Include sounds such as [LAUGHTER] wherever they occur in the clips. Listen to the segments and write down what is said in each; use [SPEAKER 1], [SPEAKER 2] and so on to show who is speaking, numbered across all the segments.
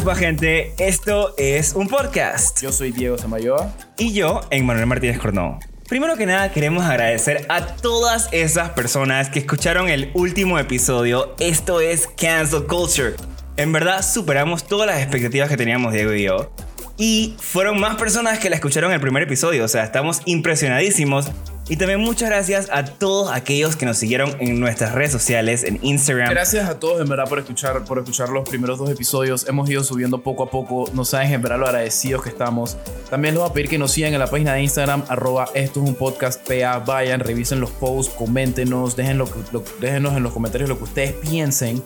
[SPEAKER 1] supa gente? Esto es un podcast.
[SPEAKER 2] Yo soy Diego Samayoa.
[SPEAKER 1] Y yo, Emmanuel Martínez Cornó. Primero que nada, queremos agradecer a todas esas personas que escucharon el último episodio. Esto es Cancel Culture. En verdad, superamos todas las expectativas que teníamos Diego y yo. Y fueron más personas que la escucharon el primer episodio. O sea, estamos impresionadísimos. Y también muchas gracias a todos aquellos que nos siguieron en nuestras redes sociales, en Instagram.
[SPEAKER 2] Gracias a todos en verdad por escuchar, por escuchar los primeros dos episodios. Hemos ido subiendo poco a poco. No saben en verdad lo agradecidos que estamos. También les voy a pedir que nos sigan en la página de Instagram, arroba esto es un podcast PA. Vayan, revisen los posts, coméntenos, dejen lo, déjenos en los comentarios lo que ustedes piensen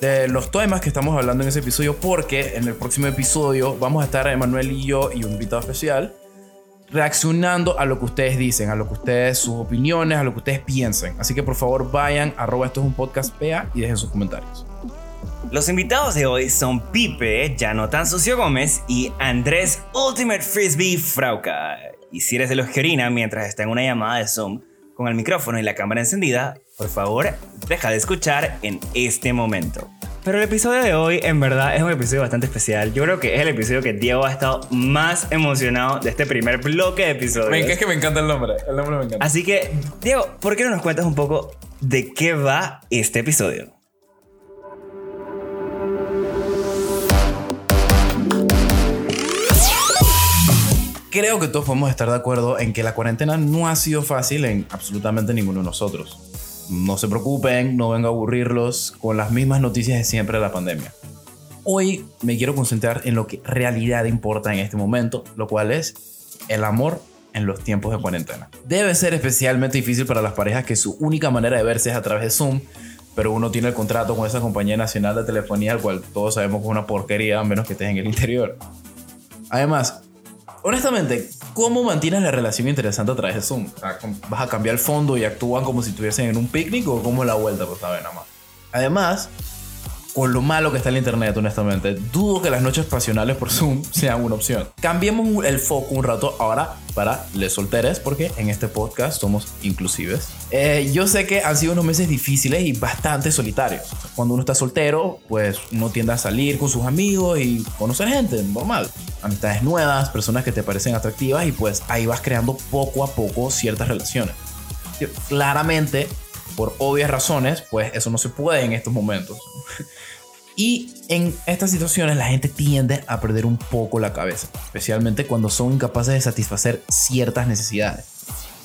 [SPEAKER 2] de los temas que estamos hablando en ese episodio, porque en el próximo episodio vamos a estar Emanuel y yo y un invitado especial reaccionando a lo que ustedes dicen, a lo que ustedes, sus opiniones, a lo que ustedes piensen. Así que por favor vayan, arroba esto es un podcast PA y dejen sus comentarios.
[SPEAKER 1] Los invitados de hoy son Pipe, Tan Sucio Gómez y Andrés Ultimate Frisbee Frauca. Y si eres de los que orina mientras está en una llamada de Zoom con el micrófono y la cámara encendida, por favor, deja de escuchar en este momento. Pero el episodio de hoy en verdad es un episodio bastante especial. Yo creo que es el episodio que Diego ha estado más emocionado de este primer bloque de episodios.
[SPEAKER 2] Es que me encanta el nombre. El nombre me encanta.
[SPEAKER 1] Así que, Diego, ¿por qué no nos cuentas un poco de qué va este episodio?
[SPEAKER 2] Creo que todos podemos estar de acuerdo en que la cuarentena no ha sido fácil en absolutamente ninguno de nosotros no se preocupen, no vengo a aburrirlos con las mismas noticias de siempre de la pandemia. Hoy me quiero concentrar en lo que realidad importa en este momento, lo cual es el amor en los tiempos de cuarentena. Debe ser especialmente difícil para las parejas que su única manera de verse es a través de Zoom, pero uno tiene el contrato con esa compañía nacional de telefonía, al cual todos sabemos que es una porquería, a menos que estés en el interior. Además, honestamente, ¿cómo mantienes la relación interesante a través de Zoom? ¿Vas a cambiar el fondo y actúan como si estuviesen en un picnic o cómo la vuelta? Pues saben nada más. Además, con lo malo que está el internet, honestamente, dudo que las noches pasionales por Zoom [LAUGHS] sean una opción. Cambiemos el foco un rato ahora para les solteres, porque en este podcast somos inclusives. Eh, yo sé que han sido unos meses difíciles y bastante solitarios. Cuando uno está soltero, pues uno tiende a salir con sus amigos y conocer gente, normal. Amistades nuevas, personas que te parecen atractivas y pues ahí vas creando poco a poco ciertas relaciones. Claramente, por obvias razones, pues eso no se puede en estos momentos. Y en estas situaciones la gente tiende a perder un poco la cabeza, especialmente cuando son incapaces de satisfacer ciertas necesidades.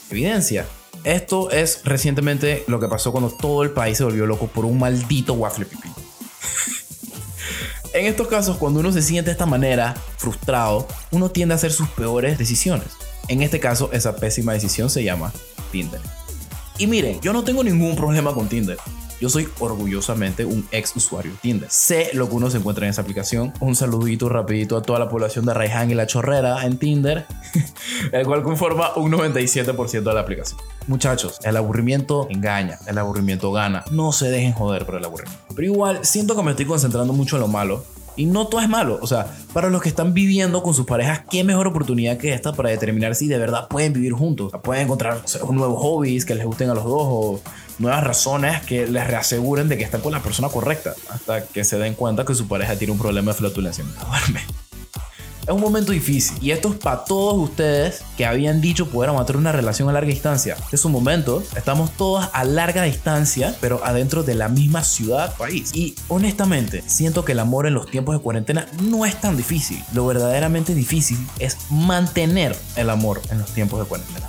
[SPEAKER 2] Evidencia. Esto es recientemente lo que pasó cuando todo el país se volvió loco por un maldito waffle pipí. en estos casos, cuando uno se siente de esta manera, frustrado, uno tiende a hacer sus peores decisiones. En este caso, esa pésima decisión se llama Tinder. Y miren, yo no tengo ningún problema con Tinder. Yo soy orgullosamente un ex usuario de Tinder. Sé lo que uno se encuentra en esa aplicación. Un saludito rapidito a toda la población de Raiján y La Chorrera en Tinder, [LAUGHS] el cual conforma un 97% de la aplicación. Muchachos, el aburrimiento engaña, el aburrimiento gana. No se dejen joder por el aburrimiento. Pero igual, siento que me estoy concentrando mucho en lo malo y no todo es malo. O sea, para los que están viviendo con sus parejas, qué mejor oportunidad que esta para determinar si de verdad pueden vivir juntos. pueden encontrar nuevos hobbies que les gusten a los dos o nuevas razones que les reaseguren de que están con la persona correcta. Hasta que se den cuenta que su pareja tiene un problema de flatulencia. [LAUGHS] Es un momento difícil y esto es para todos ustedes que habían dicho poder mantener una relación a larga distancia. Es un momento, estamos todos a larga distancia, pero adentro de la misma ciudad, país. Y honestamente, siento que el amor en los tiempos de cuarentena no es tan difícil. Lo verdaderamente difícil es mantener el amor en los tiempos de cuarentena.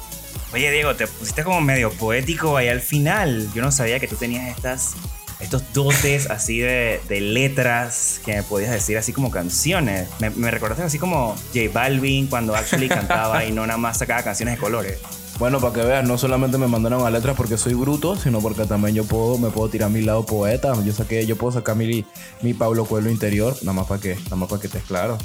[SPEAKER 1] Oye Diego, te pusiste como medio poético ahí al final. Yo no sabía que tú tenías estas estos dotes así de, de, letras que me podías decir así como canciones. Me, me recordaste así como J Balvin cuando actually cantaba y no nada más sacaba canciones de colores.
[SPEAKER 2] Bueno, para que veas, no solamente me mandaron a letras porque soy bruto, sino porque también yo puedo, me puedo tirar mi lado poeta. Yo saqué, yo puedo sacar mi, mi Pablo Coelho interior, nada más para que, nada más para que estés claro.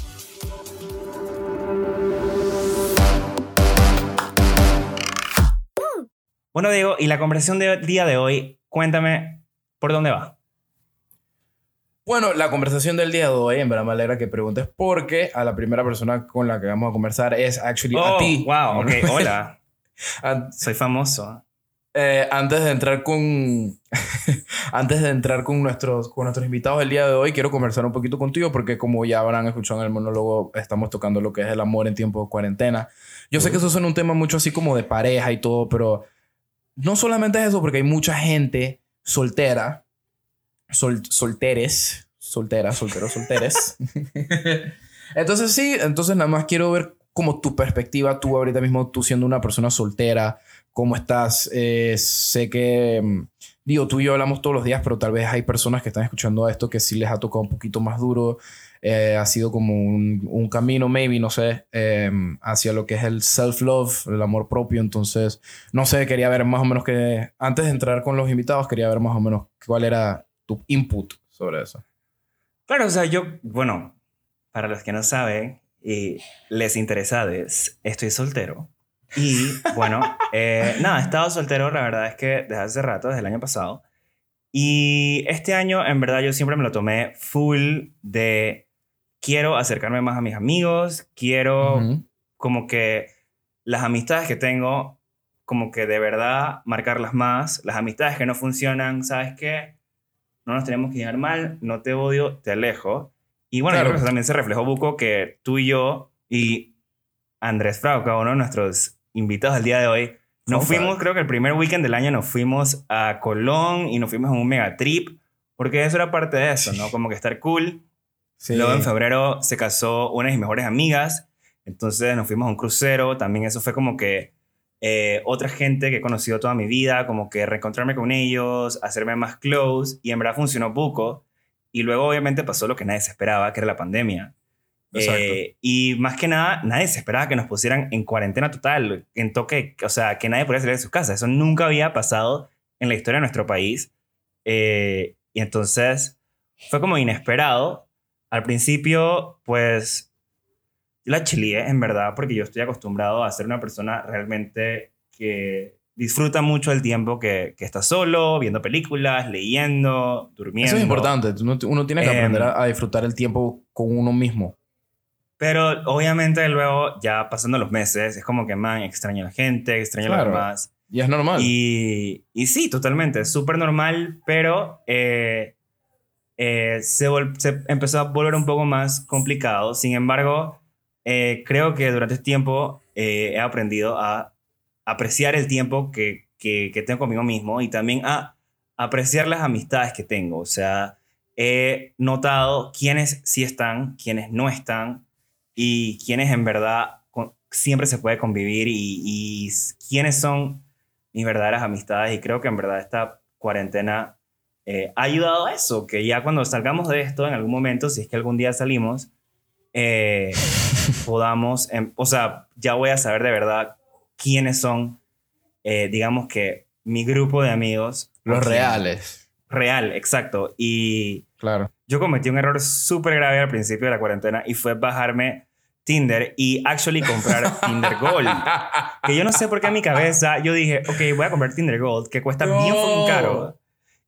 [SPEAKER 1] Bueno, Diego, y la conversación del día de hoy, cuéntame ¿Por dónde va?
[SPEAKER 2] Bueno, la conversación del día de hoy, en verdad me alegra que preguntes porque a la primera persona con la que vamos a conversar es actually a
[SPEAKER 1] oh,
[SPEAKER 2] ti.
[SPEAKER 1] Wow, ok, [LAUGHS] hola. Soy famoso.
[SPEAKER 2] eh, antes de entrar con [LAUGHS] antes de entrar con nuestros con nuestros invitados el día de hoy quiero conversar un poquito contigo porque como ya habrán escuchado en el monólogo estamos tocando lo que es el amor en tiempo de cuarentena yo sé que eso suena un tema mucho así como de pareja y todo pero no solamente es eso porque hay mucha gente soltera sol, solteres solteras solteros solteres [LAUGHS] entonces sí entonces nada más quiero ver como tu perspectiva tú ahorita mismo tú siendo una persona soltera ¿Cómo estás? Eh, sé que, mm, digo, tú y yo hablamos todos los días, pero tal vez hay personas que están escuchando esto que sí les ha tocado un poquito más duro. Eh, ha sido como un, un, camino, maybe, no sé, em, hacia lo que es el self-love, el amor propio. Entonces, no sé, quería ver más o menos que, antes de entrar con los invitados, quería ver más o menos cuál era tu input sobre eso.
[SPEAKER 1] Claro, o sea, yo, bueno, para los que no saben y les interesa, estoy soltero. Y bueno, [LAUGHS] eh, nada, he estado soltero, la verdad es que desde hace rato, desde el año pasado. Y este año, en verdad, yo siempre me lo tomé full de quiero acercarme más a mis amigos, quiero como que las amistades que tengo, como que de verdad marcarlas más, las amistades que no funcionan, ¿sabes qué? No nos tenemos que llevar mal, no te odio, te alejo. Y bueno, creo que también se reflejó, Buco, que tú y yo y Andrés Frauca, uno de nuestros invitados al día de hoy. Nos fuimos, creo que el primer weekend del año nos fuimos a Colón y nos fuimos a un mega trip, porque eso era parte de eso, ¿no? Como que estar cool. Luego en febrero se casó una de mis mejores amigas, entonces nos fuimos a un crucero, también eso fue como que eh, otra gente que he conocido toda mi vida, como que reencontrarme con ellos, hacerme más close, y en verdad funcionó poco. Y luego obviamente pasó lo que nadie se esperaba, que era la pandemia. Eh, y más que nada, nadie se esperaba que nos pusieran en cuarentena total, en toque, o sea, que nadie podía salir de sus casas. Eso nunca había pasado en la historia de nuestro país. Eh, y entonces fue como inesperado. Al principio, pues, la chilié, en verdad, porque yo estoy acostumbrado a ser una persona realmente que disfruta mucho el tiempo que, que está solo, viendo películas, leyendo, durmiendo.
[SPEAKER 2] Eso es importante. Uno, uno tiene que aprender em, a disfrutar el tiempo con uno mismo.
[SPEAKER 1] Pero obviamente luego, ya pasando los meses, es como que, man, extraño a la gente, extraño a los demás.
[SPEAKER 2] Y es normal.
[SPEAKER 1] Y, y sí, totalmente, es súper normal, pero eh, eh, se, se, empezó a volver un poco más complicado. Sin embargo, eh, creo que durante este tiempo he aprendido a apreciar el tiempo que, que, que tengo conmigo mismo y también a apreciar las amistades que tengo. O sea, he notado quiénes sí están, quiénes no están y quiénes en verdad siempre se puede convivir y, y quiénes son mis verdaderas amistades. Y creo que en verdad esta cuarentena eh, ha ayudado a eso, que ya cuando salgamos de esto en algún momento, si es que algún día salimos, eh, [LAUGHS] podamos, em, o sea, ya voy a saber de verdad quiénes son, eh, digamos que mi grupo de amigos.
[SPEAKER 2] Los reales.
[SPEAKER 1] Real, exacto. Y
[SPEAKER 2] claro.
[SPEAKER 1] Yo cometí un error súper grave al principio de la cuarentena y fue bajarme Tinder y actually comprar [LAUGHS] Tinder Gold. Que yo no sé por qué en mi cabeza yo dije, ok, voy a comprar Tinder Gold, que cuesta bien caro.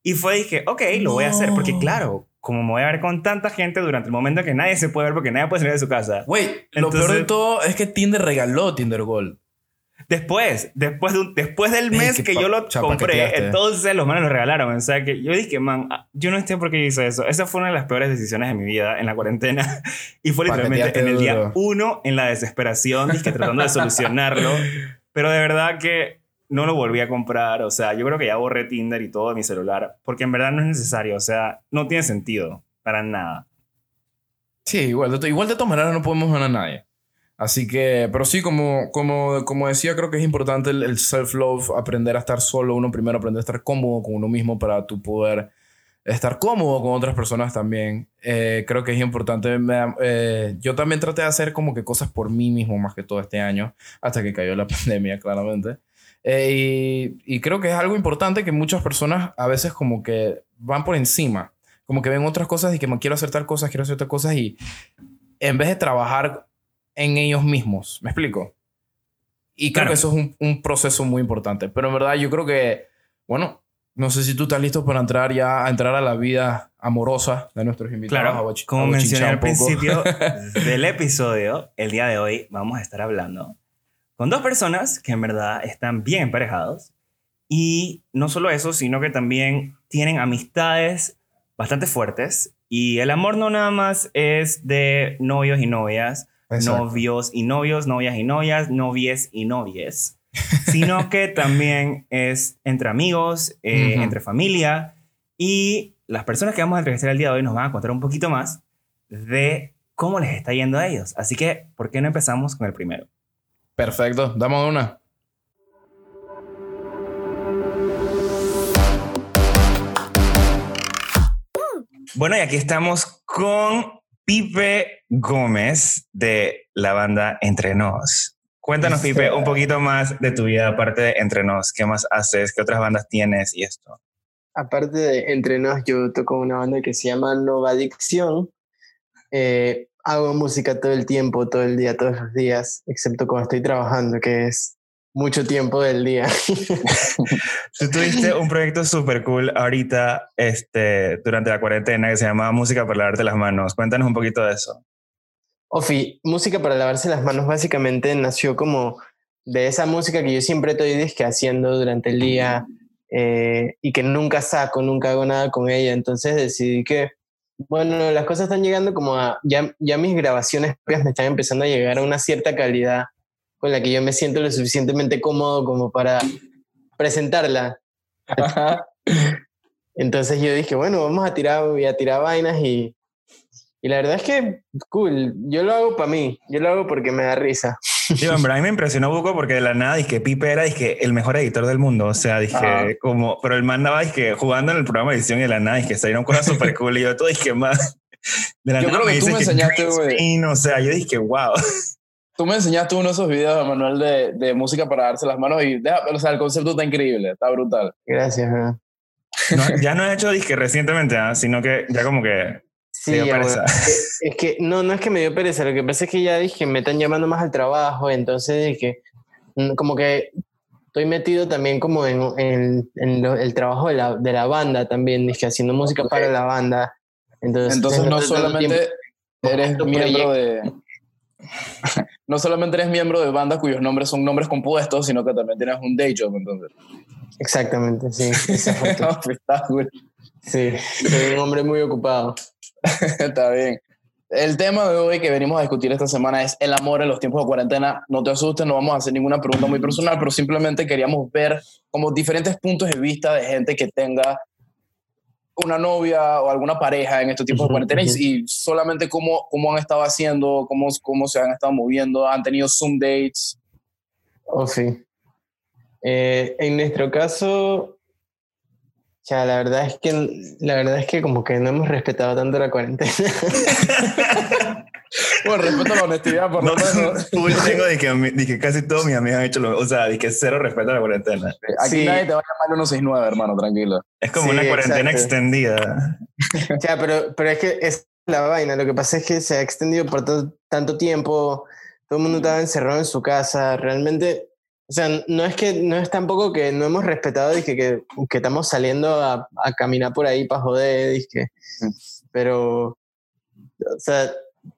[SPEAKER 1] Y fue, dije, ok, lo voy a hacer, porque claro, como me voy a ver con tanta gente durante el momento que nadie se puede ver porque nadie puede salir de su casa.
[SPEAKER 2] Güey, lo peor de todo es que Tinder regaló Tinder Gold.
[SPEAKER 1] Después, después, de después del mes que yo lo compré, entonces los manos lo regalaron. O sea que yo dije, man, ah, yo no sé por qué hice eso. Esa fue una de las peores decisiones de mi vida en la cuarentena. [LAUGHS] Y fue literalmente en el día uno, en la desesperación, dije, tratando de solucionarlo. [LAUGHS] Pero de verdad que no lo volví a comprar. O sea, yo creo que ya borré Tinder y todo de mi celular. Porque en verdad no es necesario. O sea, no tiene sentido. Para nada.
[SPEAKER 2] Sí, igual de, igual de todas maneras no podemos ver a nadie. Así que, pero sí, como, como, como decía, creo que es importante el, self-love, aprender a estar solo, uno primero aprender a estar cómodo con uno mismo para tu poder estar cómodo con otras personas también. Eh, creo que es importante. Eh, yo también traté de hacer como que cosas por mí mismo más que todo este año, hasta que cayó la [LAUGHS] pandemia, claramente. Eh, y, y, creo que es algo importante que muchas personas a veces como que van por encima, como que ven otras cosas y que me quiero hacer tal cosa, quiero hacer tal cosa y en vez de trabajar en ellos mismos. ¿Me explico? Y creo que eso es un, un, proceso muy importante. Pero en verdad yo creo que, bueno, no sé si tú estás listo para entrar ya a entrar a la vida amorosa de nuestros invitados.
[SPEAKER 1] Claro, como mencioné al principio [LAUGHS] del episodio, el día de hoy vamos a estar hablando con dos personas que en verdad están bien emparejados Y no solo eso, sino que también tienen amistades bastante fuertes. Y el amor no nada más es de novios y novias,
[SPEAKER 3] Exacto.
[SPEAKER 1] novios y novios, novias y novias, novies y novies, [LAUGHS] sino que también es entre amigos, eh, entre familia. Y las personas que vamos a entrevistar el día de hoy nos van a contar un poquito más de cómo les está yendo a ellos. Así que, ¿por qué no empezamos con el primero?
[SPEAKER 3] Perfecto, damos una.
[SPEAKER 1] Bueno, y aquí estamos con Pipe Gómez de la banda Entre Nos. Cuéntanos, Pipe, un poquito más de tu vida aparte de Entre Nos. ¿Qué más haces? ¿Qué otras bandas tienes y esto?
[SPEAKER 4] Aparte de Entre Nos, yo toco una banda que se llama Nova Adicción. Eh, hago música todo el tiempo, todo el día, todos los días, excepto cuando estoy trabajando, que es mucho tiempo del día. [LAUGHS]
[SPEAKER 1] Tú tuviste un proyecto súper cool ahorita, este, durante la cuarentena, que se llamaba Música para lavarte las manos. Cuéntanos un poquito de eso.
[SPEAKER 4] Ofi, música para lavarse las manos básicamente nació como de esa música que yo siempre estoy disque haciendo durante el día eh, y que nunca saco, nunca hago nada con ella. Entonces decidí que, bueno, las cosas están llegando como a, ya, ya mis grabaciones me están empezando a llegar a una cierta calidad con la que yo me siento lo suficientemente cómodo como para presentarla. Entonces yo dije, bueno, vamos a tirar, voy a tirar vainas y, y la verdad es que cool. Yo lo hago para mí, yo lo hago porque me da risa.
[SPEAKER 1] Hombre, a mí me impresionó Buco porque de la nada dije Pipe era dije, el mejor editor del mundo. O sea, dije,
[SPEAKER 4] Ajá.
[SPEAKER 1] como, pero el man andaba dije, jugando en el programa de edición y de la nada dije, salieron cosas [LAUGHS] súper cool. Y yo todo dije, más. De la
[SPEAKER 2] Yo
[SPEAKER 1] nada
[SPEAKER 2] creo que tú
[SPEAKER 1] dice
[SPEAKER 2] me enseñaste, güey.
[SPEAKER 1] O sea, yo dije, wow.
[SPEAKER 2] Tú me enseñaste uno de esos videos, Manuel, de, de música para darse las manos y deja- o sea, el concepto está increíble, está brutal.
[SPEAKER 4] Gracias, ¿verdad?
[SPEAKER 1] No, ya no he hecho disque recientemente, ¿ah? sino que ya como que
[SPEAKER 4] Sí, ya,
[SPEAKER 1] pereza.
[SPEAKER 4] es, [LAUGHS] es que no, no es que me dio pereza, lo que pasa es que ya dije, me están llamando más al trabajo, entonces dije, mm, como que estoy metido también como en, en- en lo- el trabajo de la, de la banda también, dije, haciendo música para la banda. Entonces,
[SPEAKER 2] Entonces no solamente
[SPEAKER 4] tiempo-
[SPEAKER 2] eres miembro de... [LAUGHS] No solamente eres miembro de bandas cuyos nombres son nombres compuestos, sino que también tienes un day job, entonces.
[SPEAKER 4] Exactamente, sí. esa fue [LAUGHS]
[SPEAKER 2] cool.
[SPEAKER 4] sí, soy un hombre muy ocupado. [LAUGHS]
[SPEAKER 2] Está bien. El tema de hoy que venimos a discutir esta semana es el amor en los tiempos de cuarentena. No te asustes, no vamos a hacer ninguna pregunta muy personal, pero simplemente queríamos ver como diferentes puntos de vista de gente que tenga una novia o alguna pareja en estos tiempos de
[SPEAKER 4] Ujú,
[SPEAKER 2] cuarentena y-
[SPEAKER 4] ujú.
[SPEAKER 2] y, solamente cómo, cómo han estado haciendo, cómo, cómo se han estado moviendo, han tenido Zoom dates.
[SPEAKER 4] Oh, sí. Eh, en nuestro caso, ya, la verdad es que la verdad es que como que no hemos respetado tanto la cuarentena. [LAUGHS]
[SPEAKER 2] Bueno, respeto a la honestidad, por lo
[SPEAKER 1] no,
[SPEAKER 2] menos. [LAUGHS]
[SPEAKER 1] full tengo de que, mi- de que casi todos mis amigos han hecho lo O sea, de que cero respeto a la cuarentena.
[SPEAKER 2] Aquí
[SPEAKER 4] Sí.
[SPEAKER 2] nadie te va a llamar 169, hermano, tranquilo.
[SPEAKER 1] Es como
[SPEAKER 4] Sí,
[SPEAKER 1] una cuarentena
[SPEAKER 4] exacto.
[SPEAKER 1] extendida.
[SPEAKER 4] Ya, pero, pero es que es la vaina. Lo que pasa es que se ha extendido por to- tanto tiempo. Todo el mundo estaba encerrado en su casa. Realmente, o sea, no es que no es tampoco que no hemos respetado dizque, que, que estamos saliendo a, a caminar por ahí para joder, dizque. pero, o sea,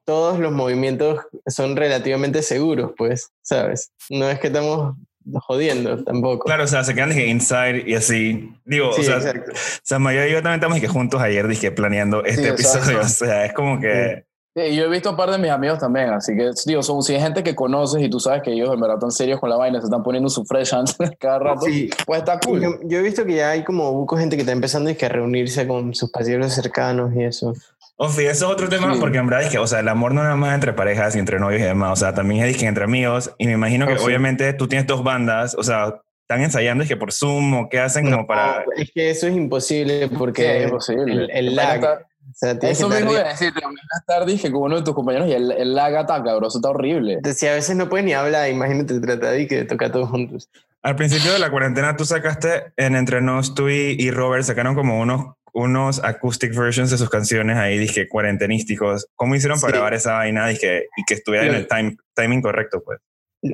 [SPEAKER 4] todos los movimientos son relativamente seguros, pues, ¿sabes? No es que estamos jodiendo tampoco.
[SPEAKER 1] Claro, o sea, se quedan dije, inside y así. Digo,
[SPEAKER 4] Sí,
[SPEAKER 1] o sea,
[SPEAKER 4] exacto.
[SPEAKER 1] Sama y yo también estamos dije, juntos ayer dije, planeando este
[SPEAKER 2] Sí,
[SPEAKER 1] episodio. O sea, es como que.
[SPEAKER 2] Sí, yo he visto a par de mis amigos también, así que, digo, son, si hay gente que conoces y tú sabes que ellos en verdad están serios con la vaina, se están poniendo su fresh hands [LAUGHS] cada rato,
[SPEAKER 4] Sí.
[SPEAKER 2] pues está cool.
[SPEAKER 4] Yo, yo he visto que ya hay como buco gente que está empezando dizque, a reunirse con sus pasillos cercanos y eso.
[SPEAKER 1] Ofi, eso es otro tema
[SPEAKER 2] Sí.
[SPEAKER 1] porque en verdad es que, o sea, el amor no nada más entre parejas y entre novios y demás, o sea, también es que entre amigos y me imagino que
[SPEAKER 4] Oh, sí.
[SPEAKER 1] obviamente tú tienes dos bandas, o sea, están ensayando es que por Zoom o qué hacen como
[SPEAKER 4] No,
[SPEAKER 1] para...
[SPEAKER 4] Es que eso es imposible porque
[SPEAKER 2] Sí, es imposible.
[SPEAKER 4] el, el lag.
[SPEAKER 2] está-
[SPEAKER 4] sea,
[SPEAKER 2] Eso mismo iba a decir, te imaginas estar, dije, con uno de tus compañeros y el, el lag ataca, bro, eso está horrible.
[SPEAKER 4] Si a veces no puedes ni hablar, imagínate tratar y que toca todos juntos.
[SPEAKER 1] Al principio de la cuarentena tú sacaste en Entre Nos, tú y, y Robert sacaron como unos, unos acoustic versions de sus canciones ahí, dije, cuarentenísticos. ¿Cómo hicieron para
[SPEAKER 4] Sí.
[SPEAKER 1] grabar esa vaina dije, y que estuviera en
[SPEAKER 4] Lo-
[SPEAKER 1] el time, timing correcto, pues?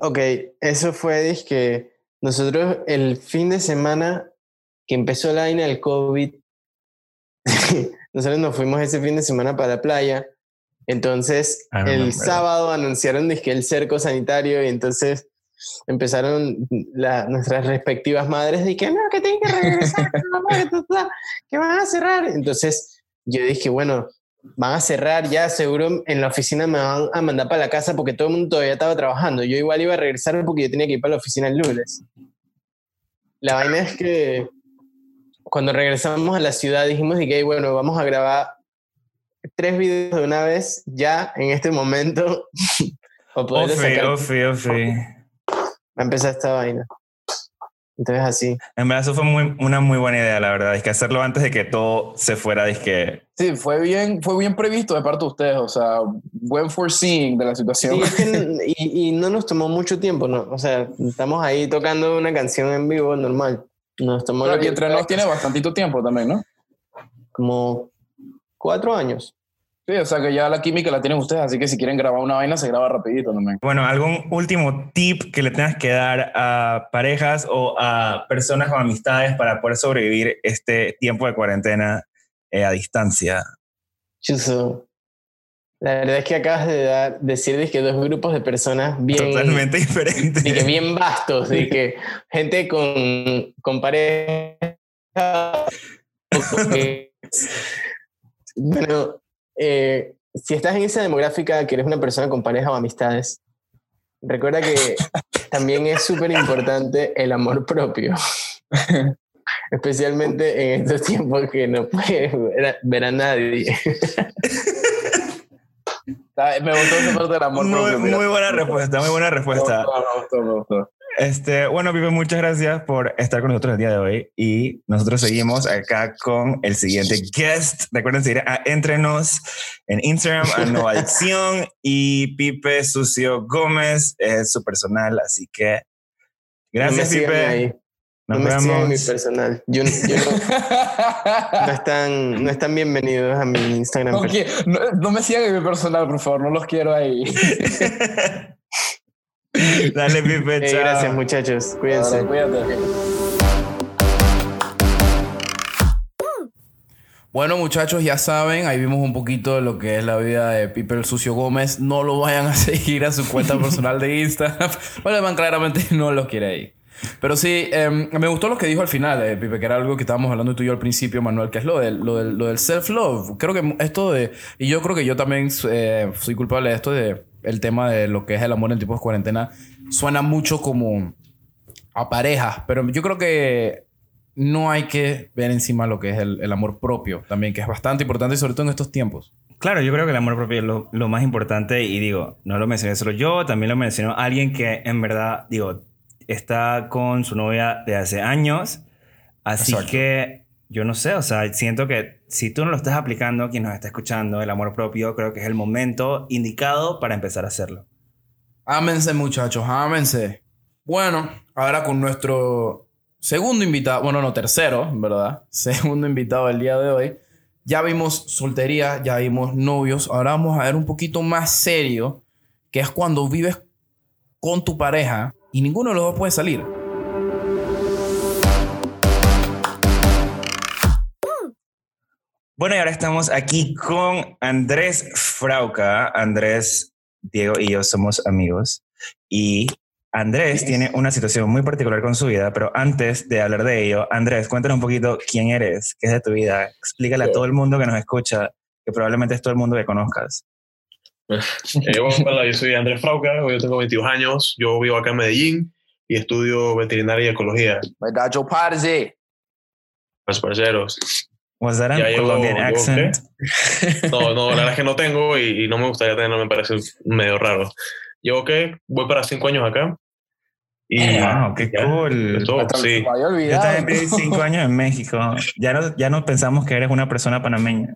[SPEAKER 4] Ok, eso fue que nosotros el fin de semana que empezó la vaina del COVID, [LAUGHS] nosotros nos fuimos ese fin de semana para la playa. Entonces,
[SPEAKER 1] Ah, no,
[SPEAKER 4] el sábado anunciaron dizque, el cerco sanitario y entonces empezaron la- nuestras respectivas madres de que no, que tienen que regresar, que, que van a cerrar. Entonces yo dije, bueno, van a cerrar ya, seguro en la oficina me van a mandar para la casa porque todo el mundo todavía estaba trabajando. Yo igual iba a regresar porque yo tenía que ir para la oficina el lunes. La vaina es que cuando regresamos a la ciudad dijimos de que, bueno, vamos a grabar tres videos de una vez ya en este momento [LAUGHS] para poder
[SPEAKER 1] Ofi,
[SPEAKER 4] sacar
[SPEAKER 1] ofi, ofi.
[SPEAKER 4] a empezar esta vaina. Entonces así.
[SPEAKER 1] En verdad, eso fue muy- una muy buena idea, la verdad. Es que hacerlo antes de que todo se fuera, que
[SPEAKER 5] Sí, fue bien, fue bien previsto de parte de ustedes, o sea, buen foreseeing de la situación.
[SPEAKER 4] Sí, es que [LAUGHS] y, y no nos tomó mucho tiempo, ¿no? O sea, estamos ahí tocando una canción en vivo normal. Lo
[SPEAKER 5] y
[SPEAKER 4] que-
[SPEAKER 5] entre nos tiene bastantito tiempo también, ¿no?
[SPEAKER 4] como cuatro años.
[SPEAKER 5] Sí, o sea que ya la química la tienen ustedes, así que si quieren grabar una vaina, se graba rapidito también.
[SPEAKER 1] Bueno, ¿algún último tip que le tengas que dar a parejas o a personas con amistades para poder sobrevivir este tiempo de cuarentena eh, a distancia?
[SPEAKER 4] Chuzo. La verdad es que acabas de dar, decir de que dos grupos de personas bien,
[SPEAKER 1] Totalmente diferente.
[SPEAKER 4] de que bien vastos, de que gente con, con pareja. [LAUGHS] bueno, eh, si estás en esa demográfica que eres una persona con pareja o amistades, recuerda que también es súper importante el amor propio. [LAUGHS] Especialmente en estos tiempos que no puedes ver a, ver a nadie. [LAUGHS]
[SPEAKER 5] Me gustó esa parte del amor
[SPEAKER 1] Muy, muy buena respuesta, muy buena
[SPEAKER 5] Me
[SPEAKER 1] respuesta.
[SPEAKER 5] gustó, me gustó, me gustó.
[SPEAKER 1] Este, bueno, Pipe, muchas gracias por estar con nosotros el día de hoy y nosotros seguimos acá con el siguiente guest. Recuerden seguir a Entrenos en Instagram, a Nueva [LAUGHS] Adicción y Pipe Sucio Gómez es su personal, así que gracias,
[SPEAKER 4] no
[SPEAKER 1] Pipe.
[SPEAKER 4] ahí.
[SPEAKER 1] Nos
[SPEAKER 4] no me sigan en mi
[SPEAKER 1] vemos.
[SPEAKER 4] personal. Yo, yo no, [LAUGHS] no están, no están bienvenidos a mi Instagram.
[SPEAKER 5] No, no me sigan en mi personal, por favor, no los quiero ahí. [LAUGHS]
[SPEAKER 1] Dale, Pipe, chao.
[SPEAKER 4] gracias, muchachos. Cuídense.
[SPEAKER 5] Ahora, cuídate.
[SPEAKER 2] Bueno, muchachos, ya saben, ahí vimos un poquito de lo que es la vida de Pipe el Sucio Gómez. No lo vayan a [LAUGHS] seguir a su cuenta personal de Instagram. Bueno, man, claramente no los quiere ahí. Pero sí, em, me gustó lo que dijo al final, eh, Pipe, que era algo que estábamos hablando tú y yo al principio, Manuel, que es lo del, lo del, lo del self-love. Creo que esto de... Y yo creo que yo también eh, soy culpable de esto, de el tema de lo que es el amor en tiempos de cuarentena. Suena mucho como a parejas, pero yo creo que no hay que ver encima lo que es el, el amor propio también, que es bastante importante, sobre todo en estos tiempos.
[SPEAKER 1] Claro, yo creo que el amor propio es lo, lo más importante y digo, no lo mencioné solo yo, también lo mencionó alguien que en verdad, digo, está con su novia de hace años, así
[SPEAKER 2] Exacto.
[SPEAKER 1] que yo no sé, o sea, siento que si tú no lo estás aplicando, quien nos está escuchando, el amor propio, creo que es el momento indicado para empezar a hacerlo.
[SPEAKER 2] Ámense, muchachos, ámense. Bueno, ahora con nuestro segundo invitado, bueno, no, tercero, ¿verdad? [LAUGHS] Segundo invitado del día de hoy. Ya vimos soltería, ya vimos novios. Ahora vamos a ver un poquito más serio, que es cuando vives con tu pareja y ninguno de los dos puede salir.
[SPEAKER 1] Bueno, y ahora estamos aquí con Andrés Frauca. Andrés, Diego y yo somos amigos. Y Andrés tiene una situación muy particular con su vida, pero antes de hablar de ello, Andrés, cuéntanos un poquito quién eres, qué es de tu vida. Explícale a todo el mundo que nos escucha, que probablemente es todo el mundo que conozcas.
[SPEAKER 6] Eh, [LAUGHS] bueno, yo soy Andrés Frauca, yo tengo 22 años, yo vivo acá en Medellín y estudio veterinaria y ecología.
[SPEAKER 5] ¿Verdad, Joe Parse?
[SPEAKER 6] Los parceros.
[SPEAKER 1] Was that a
[SPEAKER 6] Ya llevo-
[SPEAKER 1] Colombian
[SPEAKER 6] llevo,
[SPEAKER 1] accent?
[SPEAKER 6] No, no, la verdad es que no tengo y, y no me gustaría tenerlo, me parece medio raro. Llevo que voy para 5 años acá. Y
[SPEAKER 1] Wow, qué
[SPEAKER 6] ya,
[SPEAKER 1] cool.
[SPEAKER 6] todo,
[SPEAKER 5] Hasta
[SPEAKER 6] sí.
[SPEAKER 1] Yo
[SPEAKER 5] olvidado.
[SPEAKER 1] también viví cinco años en México. Ya no, ya no pensamos que eres una persona panameña.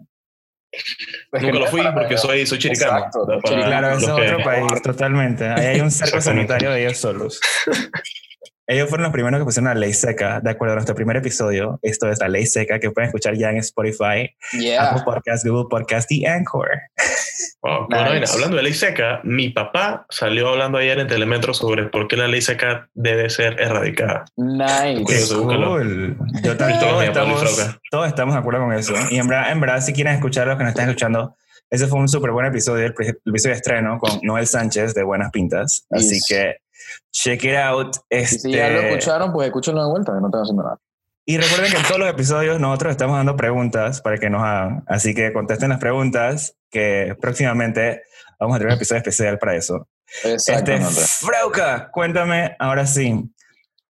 [SPEAKER 5] Es que
[SPEAKER 6] Nunca lo fui porque soy, soy chiricano.
[SPEAKER 5] Exacto.
[SPEAKER 1] Claro, es
[SPEAKER 6] que-
[SPEAKER 1] otro país, totalmente. Ahí hay un cerco sanitario de ellos solos. Ellos fueron los primeros que pusieron la ley seca, de acuerdo a nuestro primer episodio. Esto es la ley seca que pueden escuchar ya en Spotify,
[SPEAKER 5] Yeah.
[SPEAKER 1] Apple Podcast, Google Podcast y Anchor.
[SPEAKER 6] Wow,
[SPEAKER 5] Nice.
[SPEAKER 6] Hablando de ley seca, mi papá salió hablando ayer en Telemetro sobre por qué la ley seca debe ser erradicada.
[SPEAKER 5] Nice.
[SPEAKER 1] Cool. Yo [LAUGHS] también, todos estamos, todos estamos de acuerdo con eso. Y en verdad, en verdad, si quieren escuchar los que nos están escuchando, ese fue un súper buen episodio, el, episodio de estreno con Noel Sánchez de Buenas Pintas. Así
[SPEAKER 5] Yes.
[SPEAKER 1] que check it out.
[SPEAKER 2] Y si ya lo
[SPEAKER 1] Este,
[SPEAKER 2] escucharon, pues escúchenlo de vuelta, que no te haciendo nada.
[SPEAKER 1] Y recuerden que en todos los episodios nosotros estamos dando preguntas para que nos hagan. Así que contesten las preguntas que próximamente vamos a tener un episodio especial para eso. Este,
[SPEAKER 2] Exactamente.
[SPEAKER 1] Frauca, cuéntame, ahora sí,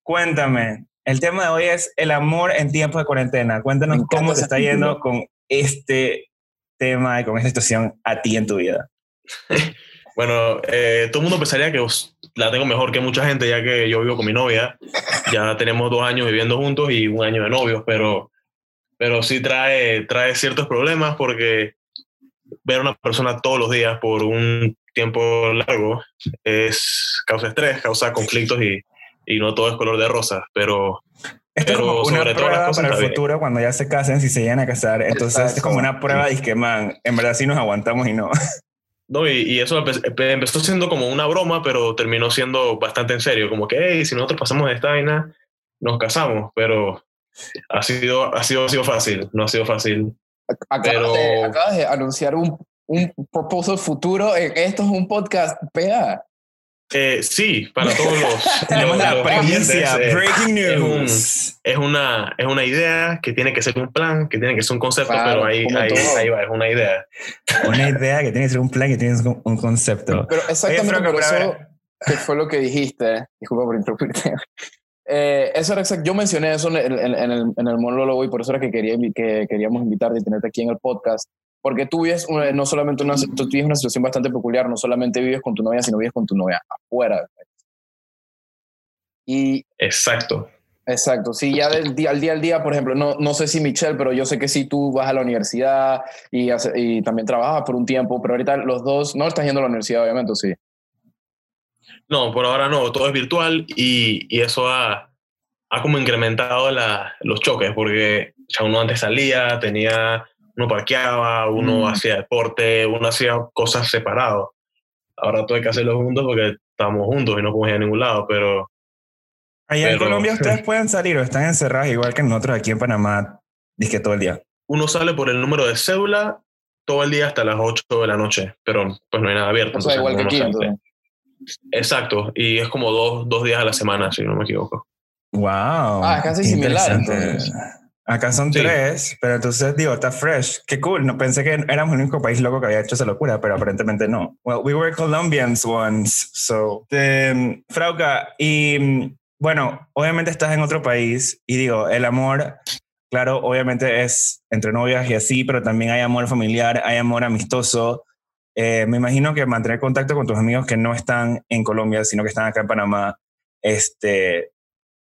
[SPEAKER 1] cuéntame. El tema de hoy es el amor en tiempos de cuarentena. Cuéntanos cómo te está yendo con este tema y con esta situación a ti en tu vida. [LAUGHS]
[SPEAKER 6] Bueno, eh, todo el mundo pensaría que la tengo mejor que mucha gente, ya que yo vivo con mi novia. Ya tenemos dos años viviendo juntos y un año de novios, pero, pero sí trae, trae ciertos problemas porque ver a una persona todos los días por un tiempo largo es causa estrés, causa conflictos y, y no todo es color de rosa, pero
[SPEAKER 1] Esto es
[SPEAKER 6] Pero
[SPEAKER 1] como una prueba para el
[SPEAKER 6] está bien.
[SPEAKER 1] futuro cuando ya se casen, si se llegan a casar. Entonces es
[SPEAKER 2] Exacto.
[SPEAKER 1] como una prueba y que, man, en verdad sí nos aguantamos y no. [LAUGHS]
[SPEAKER 6] No, y, y eso empe- empe- empezó siendo como una broma, pero terminó siendo bastante en serio. Como que, hey, si nosotros pasamos de esta vaina, nos casamos. Pero ha sido, ha sido, ha sido fácil, no ha sido fácil.
[SPEAKER 2] Acabas,
[SPEAKER 6] Pero-
[SPEAKER 2] de, acabas de anunciar un, un proposal futuro. Esto es un podcast PA.
[SPEAKER 6] Eh, sí, para todos los. [LAUGHS]
[SPEAKER 1] Tenemos
[SPEAKER 6] los-
[SPEAKER 1] la
[SPEAKER 6] oyentes, eh,
[SPEAKER 1] breaking
[SPEAKER 6] es un-
[SPEAKER 1] news.
[SPEAKER 6] es, una, es una idea que tiene que ser un plan, que tiene que ser un concepto,
[SPEAKER 2] Claro,
[SPEAKER 6] pero ahí, ahí, ahí va, es una idea.
[SPEAKER 1] Una idea que tiene que ser un plan, que tiene que ser un concepto.
[SPEAKER 2] Pero exactamente
[SPEAKER 1] Franco,
[SPEAKER 2] por eso que fue lo que dijiste. Disculpa por interrumpirte. Eh, eso era exacto. Yo mencioné eso en el, en, en el, en el monólogo y por eso era que, quería, que queríamos invitarte y tenerte aquí en el podcast. Porque tú vives una- no solamente una, tú vives una situación bastante peculiar, no solamente vives con tu novia, sino vives con tu novia afuera. Y
[SPEAKER 6] Exacto.
[SPEAKER 2] Exacto, sí, ya del día al día al día, por ejemplo, no, no sé si Michelle, pero yo sé que si tú vas a la universidad y, hace- y también trabajas por un tiempo, pero ahorita los dos no estás yendo a la universidad, obviamente, sí.
[SPEAKER 6] No, por ahora no, todo es virtual y, y eso ha, ha como incrementado la- los choques, porque ya uno antes salía, tenía, uno parqueaba, uno
[SPEAKER 2] Mm.
[SPEAKER 6] hacía deporte, uno hacía cosas separados. Ahora todo hay que hacerlo juntos porque estamos juntos y no podemos ir a ningún lado, pero
[SPEAKER 1] Allá en Colombia ustedes pueden salir o están encerrados igual que nosotros aquí en Panamá, que todo el día.
[SPEAKER 6] uno sale por el número de cédula todo el día hasta las 8 de la noche, pero pues no hay nada abierto.
[SPEAKER 2] O sea,
[SPEAKER 6] entonces
[SPEAKER 2] igual que aquí, entonces.
[SPEAKER 6] Exacto, y es como dos, dos días a la semana, si no me equivoco.
[SPEAKER 1] Wow.
[SPEAKER 2] Ah, es casi similar, entonces.
[SPEAKER 1] Acá son
[SPEAKER 6] Sí.
[SPEAKER 1] tres, pero entonces digo, está fresh. Qué cool. No pensé que éramos el único país loco que había hecho esa locura, pero aparentemente no. Well, we were Colombians once, so. Um, Frauca, y mm, bueno, obviamente estás en otro país y digo, el amor, claro, obviamente es entre novias y así, pero también hay amor familiar, hay amor amistoso. Eh, me imagino que mantener contacto con tus amigos que no están en Colombia, sino que están acá en Panamá, este,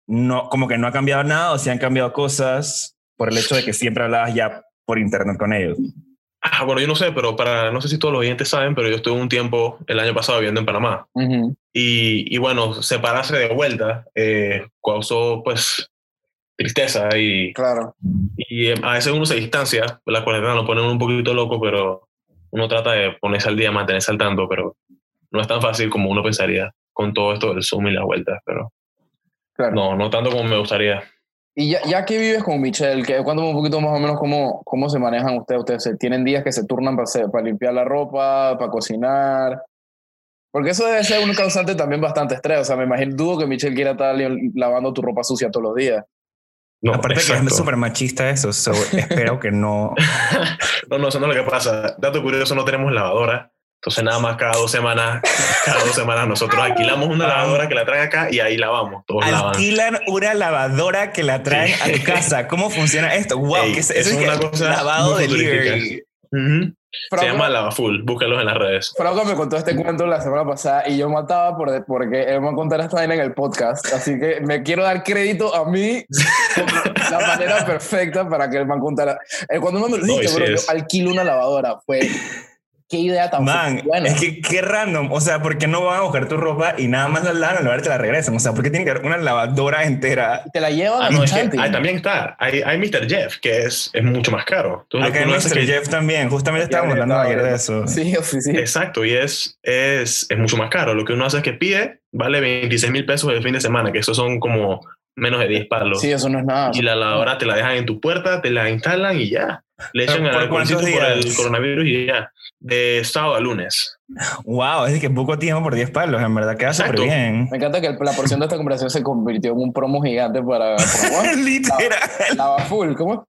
[SPEAKER 1] no, como que no ha cambiado nada o si han cambiado cosas por el hecho de que siempre hablabas ya por internet con ellos.
[SPEAKER 6] Ah, bueno, yo no sé, pero para, no sé si todos los oyentes saben, pero yo estuve un tiempo el año pasado viviendo en Panamá. Y, y bueno, separarse de vuelta eh, causó pues tristeza y,
[SPEAKER 2] Claro.
[SPEAKER 6] y eh, a veces uno se distancia, la cuarentena lo pone un poquito loco, pero uno trata de ponerse al día, mantenerse al tanto, pero no es tan fácil como uno pensaría con todo esto del Zoom y las vueltas, pero
[SPEAKER 2] Claro.
[SPEAKER 6] no, no tanto como me gustaría.
[SPEAKER 2] Y ya, ya que vives con Michelle, que cuéntame un poquito más o menos cómo, cómo se manejan ustedes. Ustedes tienen días que se turnan para, hacer- para limpiar la ropa, para cocinar. Porque eso debe ser un causante también bastante estrés. O sea, me imagino, dudo que Michelle quiera estar lavando tu ropa sucia todos los días.
[SPEAKER 6] No,
[SPEAKER 1] Aparte que
[SPEAKER 6] exacto.
[SPEAKER 1] es súper machista eso, so espero que no... [LAUGHS]
[SPEAKER 6] no, no, eso no es lo que pasa. Dato curioso, no tenemos lavadora. Entonces nada más cada dos semanas, cada dos semanas nosotros alquilamos una lavadora que la trae acá y ahí lavamos. Todos lavan.
[SPEAKER 1] Alquilan una lavadora que la traen a tu casa. ¿Cómo funciona esto? Wow,
[SPEAKER 6] Ey,
[SPEAKER 1] que es,
[SPEAKER 6] es
[SPEAKER 1] eso
[SPEAKER 6] una
[SPEAKER 1] que-
[SPEAKER 6] cosa
[SPEAKER 1] lavado delivery.
[SPEAKER 6] Ujú. Se
[SPEAKER 2] Frauca-
[SPEAKER 6] llama Lavafull, búscalos en las redes.
[SPEAKER 2] Frauca me contó este cuento la semana pasada y yo mataba por, porque él me va a contar esta en el podcast. Así que me quiero dar crédito a mí la manera perfecta para que él me contara. Eh, cuando uno me lo
[SPEAKER 6] No,
[SPEAKER 2] dice,
[SPEAKER 6] y sí
[SPEAKER 2] bro, yo
[SPEAKER 6] es.
[SPEAKER 2] alquilo una lavadora. Fue, qué idea tan
[SPEAKER 1] Man,
[SPEAKER 2] buena.
[SPEAKER 1] es que qué random. O sea, ¿por qué no van a buscar tu ropa y nada más la lavan lugar te la regresan? O sea, ¿por qué tiene que haber una lavadora entera?
[SPEAKER 2] Te la llevan
[SPEAKER 6] Ah,
[SPEAKER 2] a
[SPEAKER 6] no, es que ahí también está. Hay, hay Mr. Jeff, que es, es mucho más caro.
[SPEAKER 1] Acá
[SPEAKER 6] hace
[SPEAKER 1] Mr.
[SPEAKER 6] que-
[SPEAKER 1] Jeff también. Justamente estábamos
[SPEAKER 2] Ya,
[SPEAKER 1] hablando ayer de eso.
[SPEAKER 2] Sí, sí, sí.
[SPEAKER 6] Exacto, y es, es, es mucho más caro. Lo que uno hace es que pide, vale 26 mil pesos el fin de semana, que eso son como menos de 10 palos.
[SPEAKER 2] Sí, eso no es nada.
[SPEAKER 6] y la lavadora te la dejan en tu puerta, te la instalan y ya. Le echan
[SPEAKER 1] ¿Por
[SPEAKER 6] el alcoholcito
[SPEAKER 1] cuántos
[SPEAKER 6] por el coronavirus y ya. De sábado a lunes.
[SPEAKER 1] Wow, es que poco tiempo por 10 palos, en verdad queda súper bien.
[SPEAKER 2] Me encanta que la porción de esta conversación se convirtió en un promo gigante para... [LAUGHS] para
[SPEAKER 1] Literal.
[SPEAKER 2] Lava full, ¿cómo?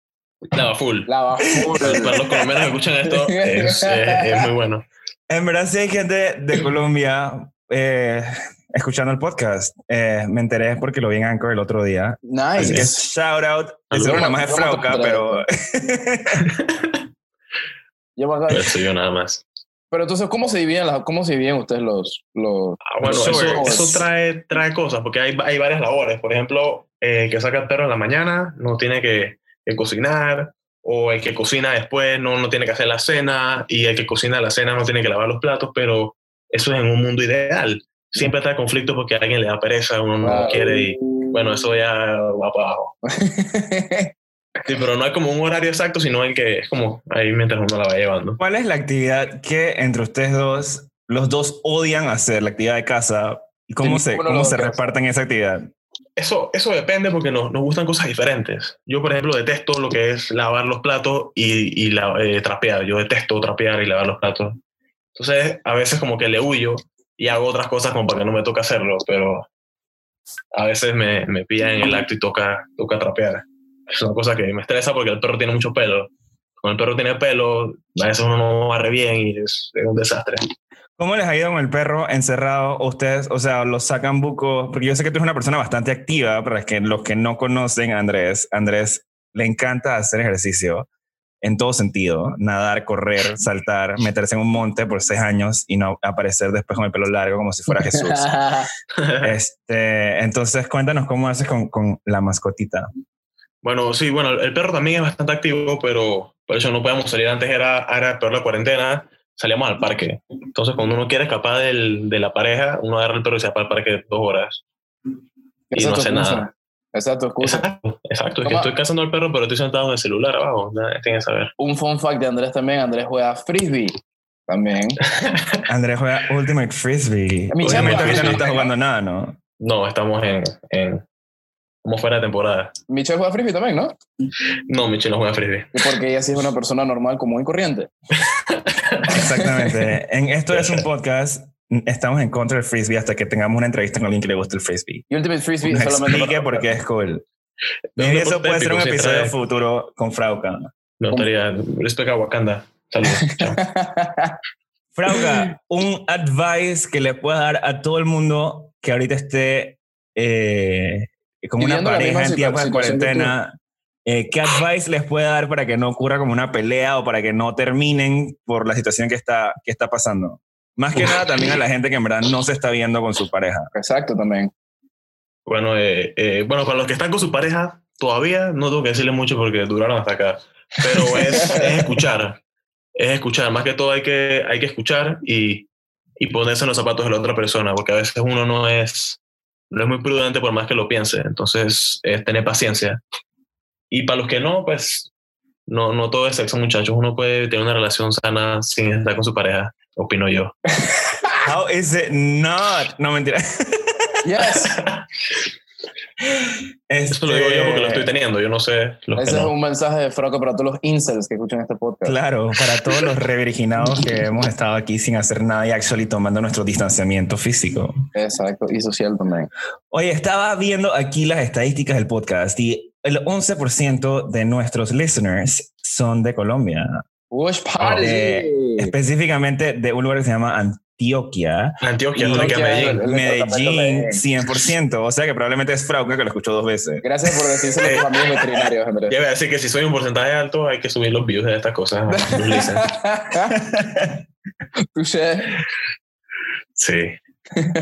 [SPEAKER 6] Lava full.
[SPEAKER 2] Lava full.
[SPEAKER 6] Para los colombianos que escuchan esto, [LAUGHS] es, es- es muy bueno.
[SPEAKER 1] En verdad, sí hay gente de Colombia eh, escuchando el podcast. Eh, me enteré porque lo vi en Anchor el otro día. Así que
[SPEAKER 2] Nice.
[SPEAKER 1] shout out. De
[SPEAKER 2] más-
[SPEAKER 1] es
[SPEAKER 2] algo más
[SPEAKER 1] Frauca, pero [LAUGHS]
[SPEAKER 2] Yo acabo-
[SPEAKER 6] Pero soy yo nada más.
[SPEAKER 2] Pero entonces, ¿cómo se dividen, las, cómo se dividen ustedes los... los
[SPEAKER 6] Ah, bueno,
[SPEAKER 2] los
[SPEAKER 6] eso, eso trae, trae cosas, porque hay, hay varias labores. Por ejemplo, eh, el que saca el perro en la mañana no tiene que, que cocinar, o el que cocina después no, no tiene que hacer la cena, y el que cocina la cena no tiene que lavar los platos, pero eso es en un mundo ideal. Siempre trae conflictos porque a alguien le da pereza, uno no
[SPEAKER 2] Ah,
[SPEAKER 6] quiere, y bueno, eso ya va para abajo. [LAUGHS] Sí, pero no hay como un horario exacto, sino el que es como ahí mientras uno la va llevando.
[SPEAKER 1] ¿cuál es la actividad que entre ustedes dos, los dos odian hacer, la actividad de casa? ¿Y cómo
[SPEAKER 2] Sí,
[SPEAKER 1] se, cómo se reparten esa actividad?
[SPEAKER 6] Eso, eso depende porque nos, nos gustan cosas diferentes. Yo, por ejemplo, detesto lo que es lavar los platos y, y la- eh, trapear. Yo detesto trapear y lavar los platos. Entonces, a veces como que le huyo y hago otras cosas como para que no me toque hacerlo, pero a veces me, me pillan en el acto y toca, toca trapear. Es una cosa que me estresa porque el perro tiene mucho pelo. Cuando el perro tiene pelo, a veces uno no barre bien y es, es un desastre.
[SPEAKER 1] ¿Cómo les ha ido con el perro encerrado? Ustedes, o sea, los sacan bucos, porque yo sé que tú eres una persona bastante activa, para que los que no conocen a Andrés, Andrés le encanta hacer ejercicio en todo sentido, nadar, correr, saltar, [LAUGHS] meterse en un monte por seis años y no aparecer después con el pelo largo como si fuera Jesús. [LAUGHS] este, entonces, cuéntanos cómo haces con, con la mascotita.
[SPEAKER 6] Bueno, sí, bueno, el perro también es bastante activo, pero por eso no podemos salir. Antes era, era peor la cuarentena, salíamos al parque. Entonces, cuando uno quiere escapar del, de la pareja, uno agarra el perro y se va al parque dos horas. Y no hace
[SPEAKER 2] excusa.
[SPEAKER 6] nada.
[SPEAKER 2] Tu excusa.
[SPEAKER 6] Exacto, exacto. Es que estoy cazando al perro, pero estoy sentado en el celular abajo. Nada, tienen que saber.
[SPEAKER 2] Un fun fact de Andrés también. Andrés juega frisbee también. [LAUGHS]
[SPEAKER 1] Andrés juega Ultimate Frisbee.
[SPEAKER 2] Mi
[SPEAKER 1] Obviamente
[SPEAKER 2] chavo
[SPEAKER 1] ahorita no está jugando nada, ¿no?
[SPEAKER 6] No, estamos en, en como fuera de temporada.
[SPEAKER 2] Michelle juega frisbee también, ¿no?
[SPEAKER 6] No, Michelle no juega frisbee.
[SPEAKER 2] Porque ella sí es una persona normal, común y corriente.
[SPEAKER 1] Exactamente. [LAUGHS] En esto es un podcast. Estamos en contra del frisbee hasta que tengamos una entrevista con alguien que le guste el frisbee.
[SPEAKER 2] Y Ultimate Frisbee
[SPEAKER 1] Nos
[SPEAKER 2] solamente
[SPEAKER 1] explique
[SPEAKER 2] para-
[SPEAKER 1] por qué es cool.
[SPEAKER 6] No,
[SPEAKER 1] Y
[SPEAKER 6] no,
[SPEAKER 1] eso puede ser un episodio
[SPEAKER 6] trae-
[SPEAKER 1] futuro con Frauca.
[SPEAKER 6] Me gustaría. Respect a Wakanda. Saludos. [LAUGHS]
[SPEAKER 1] Frauca, un advice que le pueda dar a todo el mundo que ahorita esté eh, con una pareja en tiempos de cuarentena. eh, ¿Qué advice les puede dar para que no ocurra como una pelea o para que no terminen por la situación que está, que está pasando? Más que nada también a la gente que en verdad no se está viendo con su pareja.
[SPEAKER 2] Exacto, también.
[SPEAKER 6] Bueno, eh, eh, bueno, para los que están con su pareja, todavía no tengo que decirle mucho porque duraron hasta acá. Pero es, [LAUGHS] es escuchar. Es escuchar. Más que todo hay que, hay que escuchar y, y ponerse en los zapatos de la otra persona, porque a veces uno no es, no es muy prudente por más que lo piense. Entonces, es tener paciencia. Y para los que no, pues no, no todo es sexo, muchachos. Uno puede tener una relación sana sin estar con su pareja, opino yo. [LAUGHS]
[SPEAKER 1] How is it not? No, mentira.
[SPEAKER 2] Yes. [LAUGHS]
[SPEAKER 6] Eso lo digo yo porque lo estoy
[SPEAKER 1] Este,
[SPEAKER 6] teniendo. Yo no sé. Los que
[SPEAKER 2] Ese es
[SPEAKER 6] no.
[SPEAKER 2] un mensaje de Froco para todos los incels que escuchan este podcast.
[SPEAKER 1] Claro, para todos los revirginados que [LAUGHS] hemos estado aquí sin hacer nada y actually tomando nuestro distanciamiento físico.
[SPEAKER 2] Exacto. Y social también.
[SPEAKER 1] Oye, estaba viendo aquí las estadísticas del podcast y el 11% de nuestros listeners son de Colombia,
[SPEAKER 2] Bush Party.
[SPEAKER 1] Eh, específicamente de un lugar que se llama Antioquia.
[SPEAKER 6] Antioquia, queda
[SPEAKER 2] Antioquia,
[SPEAKER 6] Medellín.
[SPEAKER 2] el- el
[SPEAKER 1] Medellín,
[SPEAKER 2] departamento
[SPEAKER 1] 100%. O sea que probablemente es Frauca que lo escuchó dos veces.
[SPEAKER 2] Gracias por decírselo a tus amigos veterinarios, Andrés.
[SPEAKER 6] Ya voy a decir que si soy un porcentaje alto, hay que subir los views de estas cosas. los. [LAUGHS]
[SPEAKER 2] Touché.
[SPEAKER 6] sí.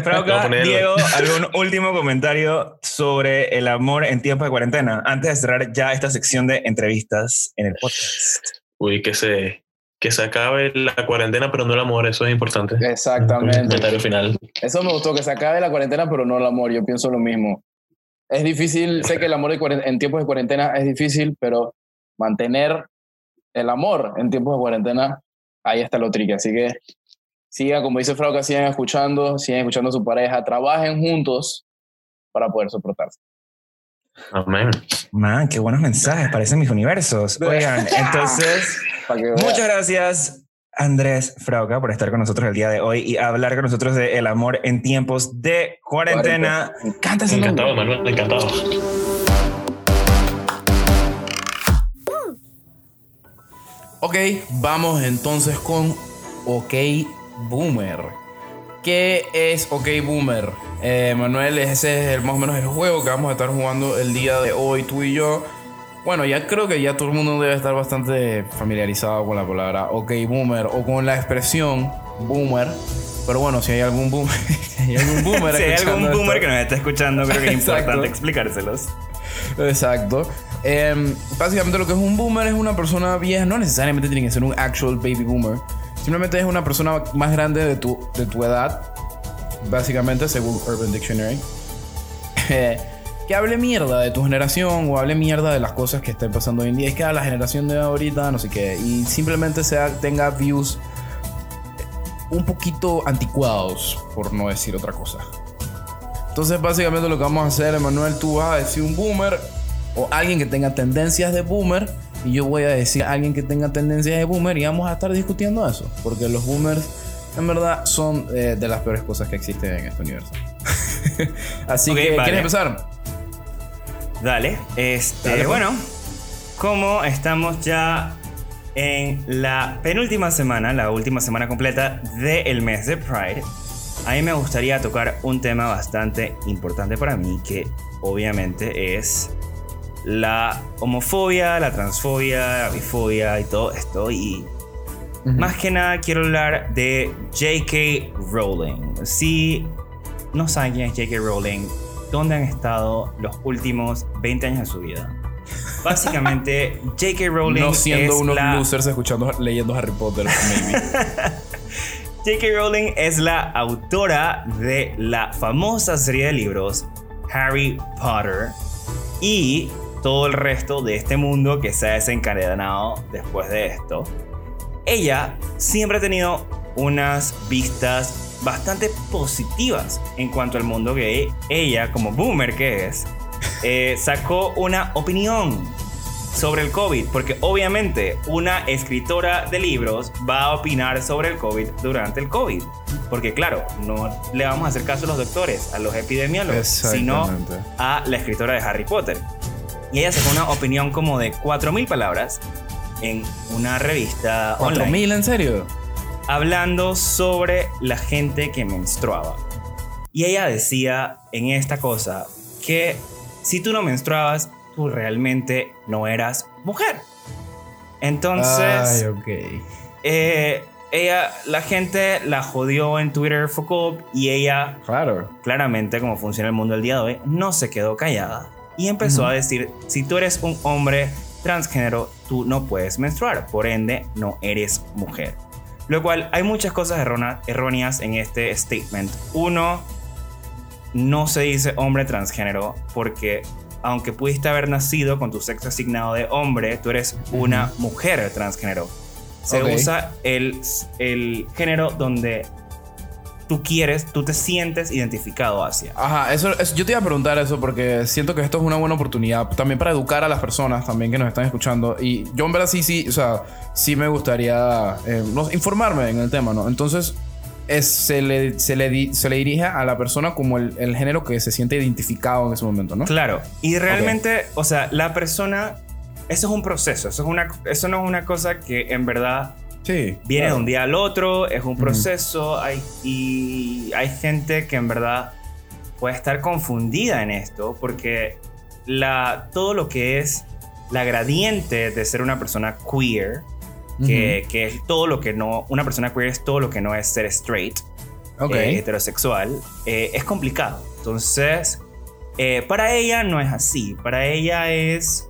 [SPEAKER 1] Frauca, Diego, ¿algún último comentario sobre el amor en tiempos de cuarentena? Antes de cerrar ya esta sección de entrevistas en el podcast.
[SPEAKER 6] Uy, que se, que se acabe la cuarentena, pero no el amor, eso es importante.
[SPEAKER 2] Exactamente.
[SPEAKER 6] Comentario final.
[SPEAKER 2] Eso me gustó, que se acabe la cuarentena, pero no el amor. Yo pienso lo mismo. Es difícil, sé que el amor en tiempos de cuarentena es difícil, pero mantener el amor en tiempos de cuarentena, ahí está lo tricky. Así que sigan, como dice Frauca, sigan escuchando, sigan escuchando a su pareja, trabajen juntos para poder soportarse.
[SPEAKER 6] Amén.
[SPEAKER 1] Man, qué buenos mensajes, parecen mis universos. Oigan, [LAUGHS] entonces. Muchas gracias, Andrés Frauca, por estar con nosotros el día de hoy y hablar con nosotros de el amor en tiempos de cuarentena.
[SPEAKER 5] Me encanta ese nombre.
[SPEAKER 6] Encantado, Manuel, encantado.
[SPEAKER 2] Ok, vamos entonces con OK Boomer. ¿Qué es OK Boomer? Eh, Manuel, ese es el, más o menos el juego que vamos a estar jugando el día de hoy, tú y yo. Bueno, ya creo que ya todo el mundo debe estar bastante familiarizado con la palabra OK Boomer o con la expresión Boomer. Pero bueno, si hay algún boomer, [LAUGHS] si hay algún boomer, [LAUGHS]
[SPEAKER 1] Si hay algún boomer
[SPEAKER 2] esto-
[SPEAKER 1] que nos está escuchando, creo que es [LAUGHS]
[SPEAKER 2] Exacto.
[SPEAKER 1] importante explicárselos.
[SPEAKER 2] Exacto. Em, básicamente lo que es un boomer es una persona vieja, no necesariamente tiene que ser un actual baby boomer. Simplemente es una persona más grande de tu, de tu edad, básicamente según Urban Dictionary, eh, que hable mierda de tu generación o hable mierda de las cosas que están pasando hoy en día. Es que a la generación de ahorita, no sé qué, y simplemente sea, tenga views un poquito anticuados, por no decir otra cosa. Entonces, básicamente lo que vamos a hacer, Emanuel, tú vas a decir un boomer o alguien que tenga tendencias de boomer y yo voy a decir alguien que tenga tendencias de boomer y vamos a estar discutiendo eso, porque los boomers en verdad son eh, de las peores cosas que existen en este universo. [LAUGHS] Así que,
[SPEAKER 1] vale.
[SPEAKER 2] ¿quieres empezar?
[SPEAKER 1] Dale, este,
[SPEAKER 2] Dale, pues.
[SPEAKER 1] bueno, como estamos ya en la penúltima semana, la última semana completa del mes de Pride, a mí me gustaría tocar un tema bastante importante para mí, que obviamente es la homofobia, la transfobia, la bifobia y todo esto. Y más que nada quiero hablar de J.K. Rowling. Si no saben quién es J.K. Rowling, ¿dónde han estado los últimos 20 años de su vida? Básicamente, [LAUGHS] J.K. Rowling
[SPEAKER 2] No siendo
[SPEAKER 1] es
[SPEAKER 2] unos
[SPEAKER 1] la...
[SPEAKER 2] losers escuchando, leyendo Harry Potter, maybe. [LAUGHS]
[SPEAKER 1] J.K. Rowling es la autora de la famosa serie de libros Harry Potter y todo el resto de este mundo que se ha desencadenado después de esto. Ella siempre ha tenido unas vistas bastante positivas en cuanto al mundo gay. Ella, como boomer que es, eh, sacó una opinión sobre el COVID, porque obviamente una escritora de libros va a opinar sobre el COVID durante el COVID. Porque claro, no le vamos a hacer caso a los doctores, a los epidemiólogos, sino a la escritora de Harry Potter. Y ella sacó una opinión como de 4.000 palabras en una revista online
[SPEAKER 2] ¿4000 en serio?
[SPEAKER 1] Hablando sobre la gente que menstruaba. Y ella decía en esta cosa que si tú no menstruabas, tú realmente no eras mujer. Entonces,
[SPEAKER 2] Ay, ok.
[SPEAKER 1] eh, ella, la gente la jodió en Twitter Foucault y ella,
[SPEAKER 2] Claro.
[SPEAKER 1] claramente como funciona el mundo el día de hoy, no se quedó callada y empezó a decir, si tú eres un hombre transgénero, tú no puedes menstruar, por ende no eres mujer. Lo cual hay muchas cosas erróneas en este statement. Uno, no se dice hombre transgénero porque aunque pudiste haber nacido con tu sexo asignado de hombre, tú eres una mujer transgénero. Se usa el, el género donde tú quieres, tú te sientes identificado hacia.
[SPEAKER 2] Ajá, eso, eso- yo te iba a preguntar eso porque siento que esto es una buena oportunidad también para educar a las personas también que nos están escuchando. Y yo en verdad sí, sí, o sea, sí me gustaría eh, informarme en el tema, ¿no? Entonces, es, se, le, se, le di- se le dirige a la persona como el, el género que se siente identificado en ese momento, ¿no?
[SPEAKER 1] Claro. Y realmente, o sea, la persona, eso es un proceso, eso, es una, eso no es una cosa que en verdad
[SPEAKER 2] Sí.
[SPEAKER 1] viene
[SPEAKER 2] claro.
[SPEAKER 1] de un día al otro, es un proceso hay, y hay gente que en verdad puede estar confundida en esto porque la, todo lo que es la gradiente de ser una persona queer, que, que es todo lo que no, una persona queer es todo lo que no es ser straight, eh, heterosexual, eh, es complicado. Entonces, eh, para ella no es así. Para ella es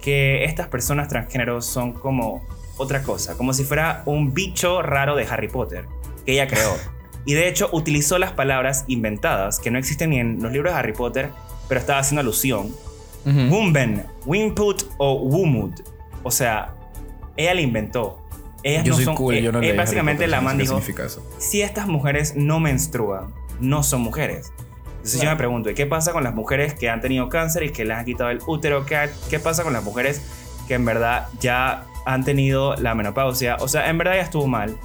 [SPEAKER 1] que estas personas transgéneros son como otra cosa, como si fuera un bicho raro de Harry Potter que ella creó. [LAUGHS] Y de hecho utilizó las palabras inventadas que no existen ni en los libros de Harry Potter, pero estaba haciendo alusión.
[SPEAKER 2] Ujú.
[SPEAKER 1] Wumben, Wimput o Wumud. O sea, ella la inventó. Ellas
[SPEAKER 2] Yo
[SPEAKER 1] no
[SPEAKER 2] soy
[SPEAKER 1] son,
[SPEAKER 2] cool,
[SPEAKER 1] eh,
[SPEAKER 2] yo no
[SPEAKER 1] eh, básicamente
[SPEAKER 2] Potter,
[SPEAKER 1] la man dijo, si estas mujeres no menstruan, no son mujeres. Entonces yo me pregunto, ¿y qué pasa con las mujeres que han tenido cáncer y que les han quitado el útero? ¿Qué, qué pasa con las mujeres que en verdad ya han tenido la menopausia? O sea, en verdad ya estuvo mal.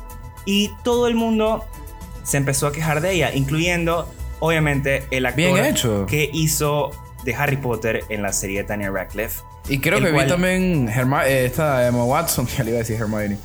[SPEAKER 1] Y todo el mundo se empezó a quejar de ella, incluyendo, obviamente, el actor
[SPEAKER 2] Bien hecho.
[SPEAKER 1] que hizo de Harry Potter en la serie de Daniel Radcliffe.
[SPEAKER 2] Y creo que
[SPEAKER 1] cual-
[SPEAKER 2] vi también Herma- eh, esta Emma Watson, [LAUGHS] que le iba a decir Hermione.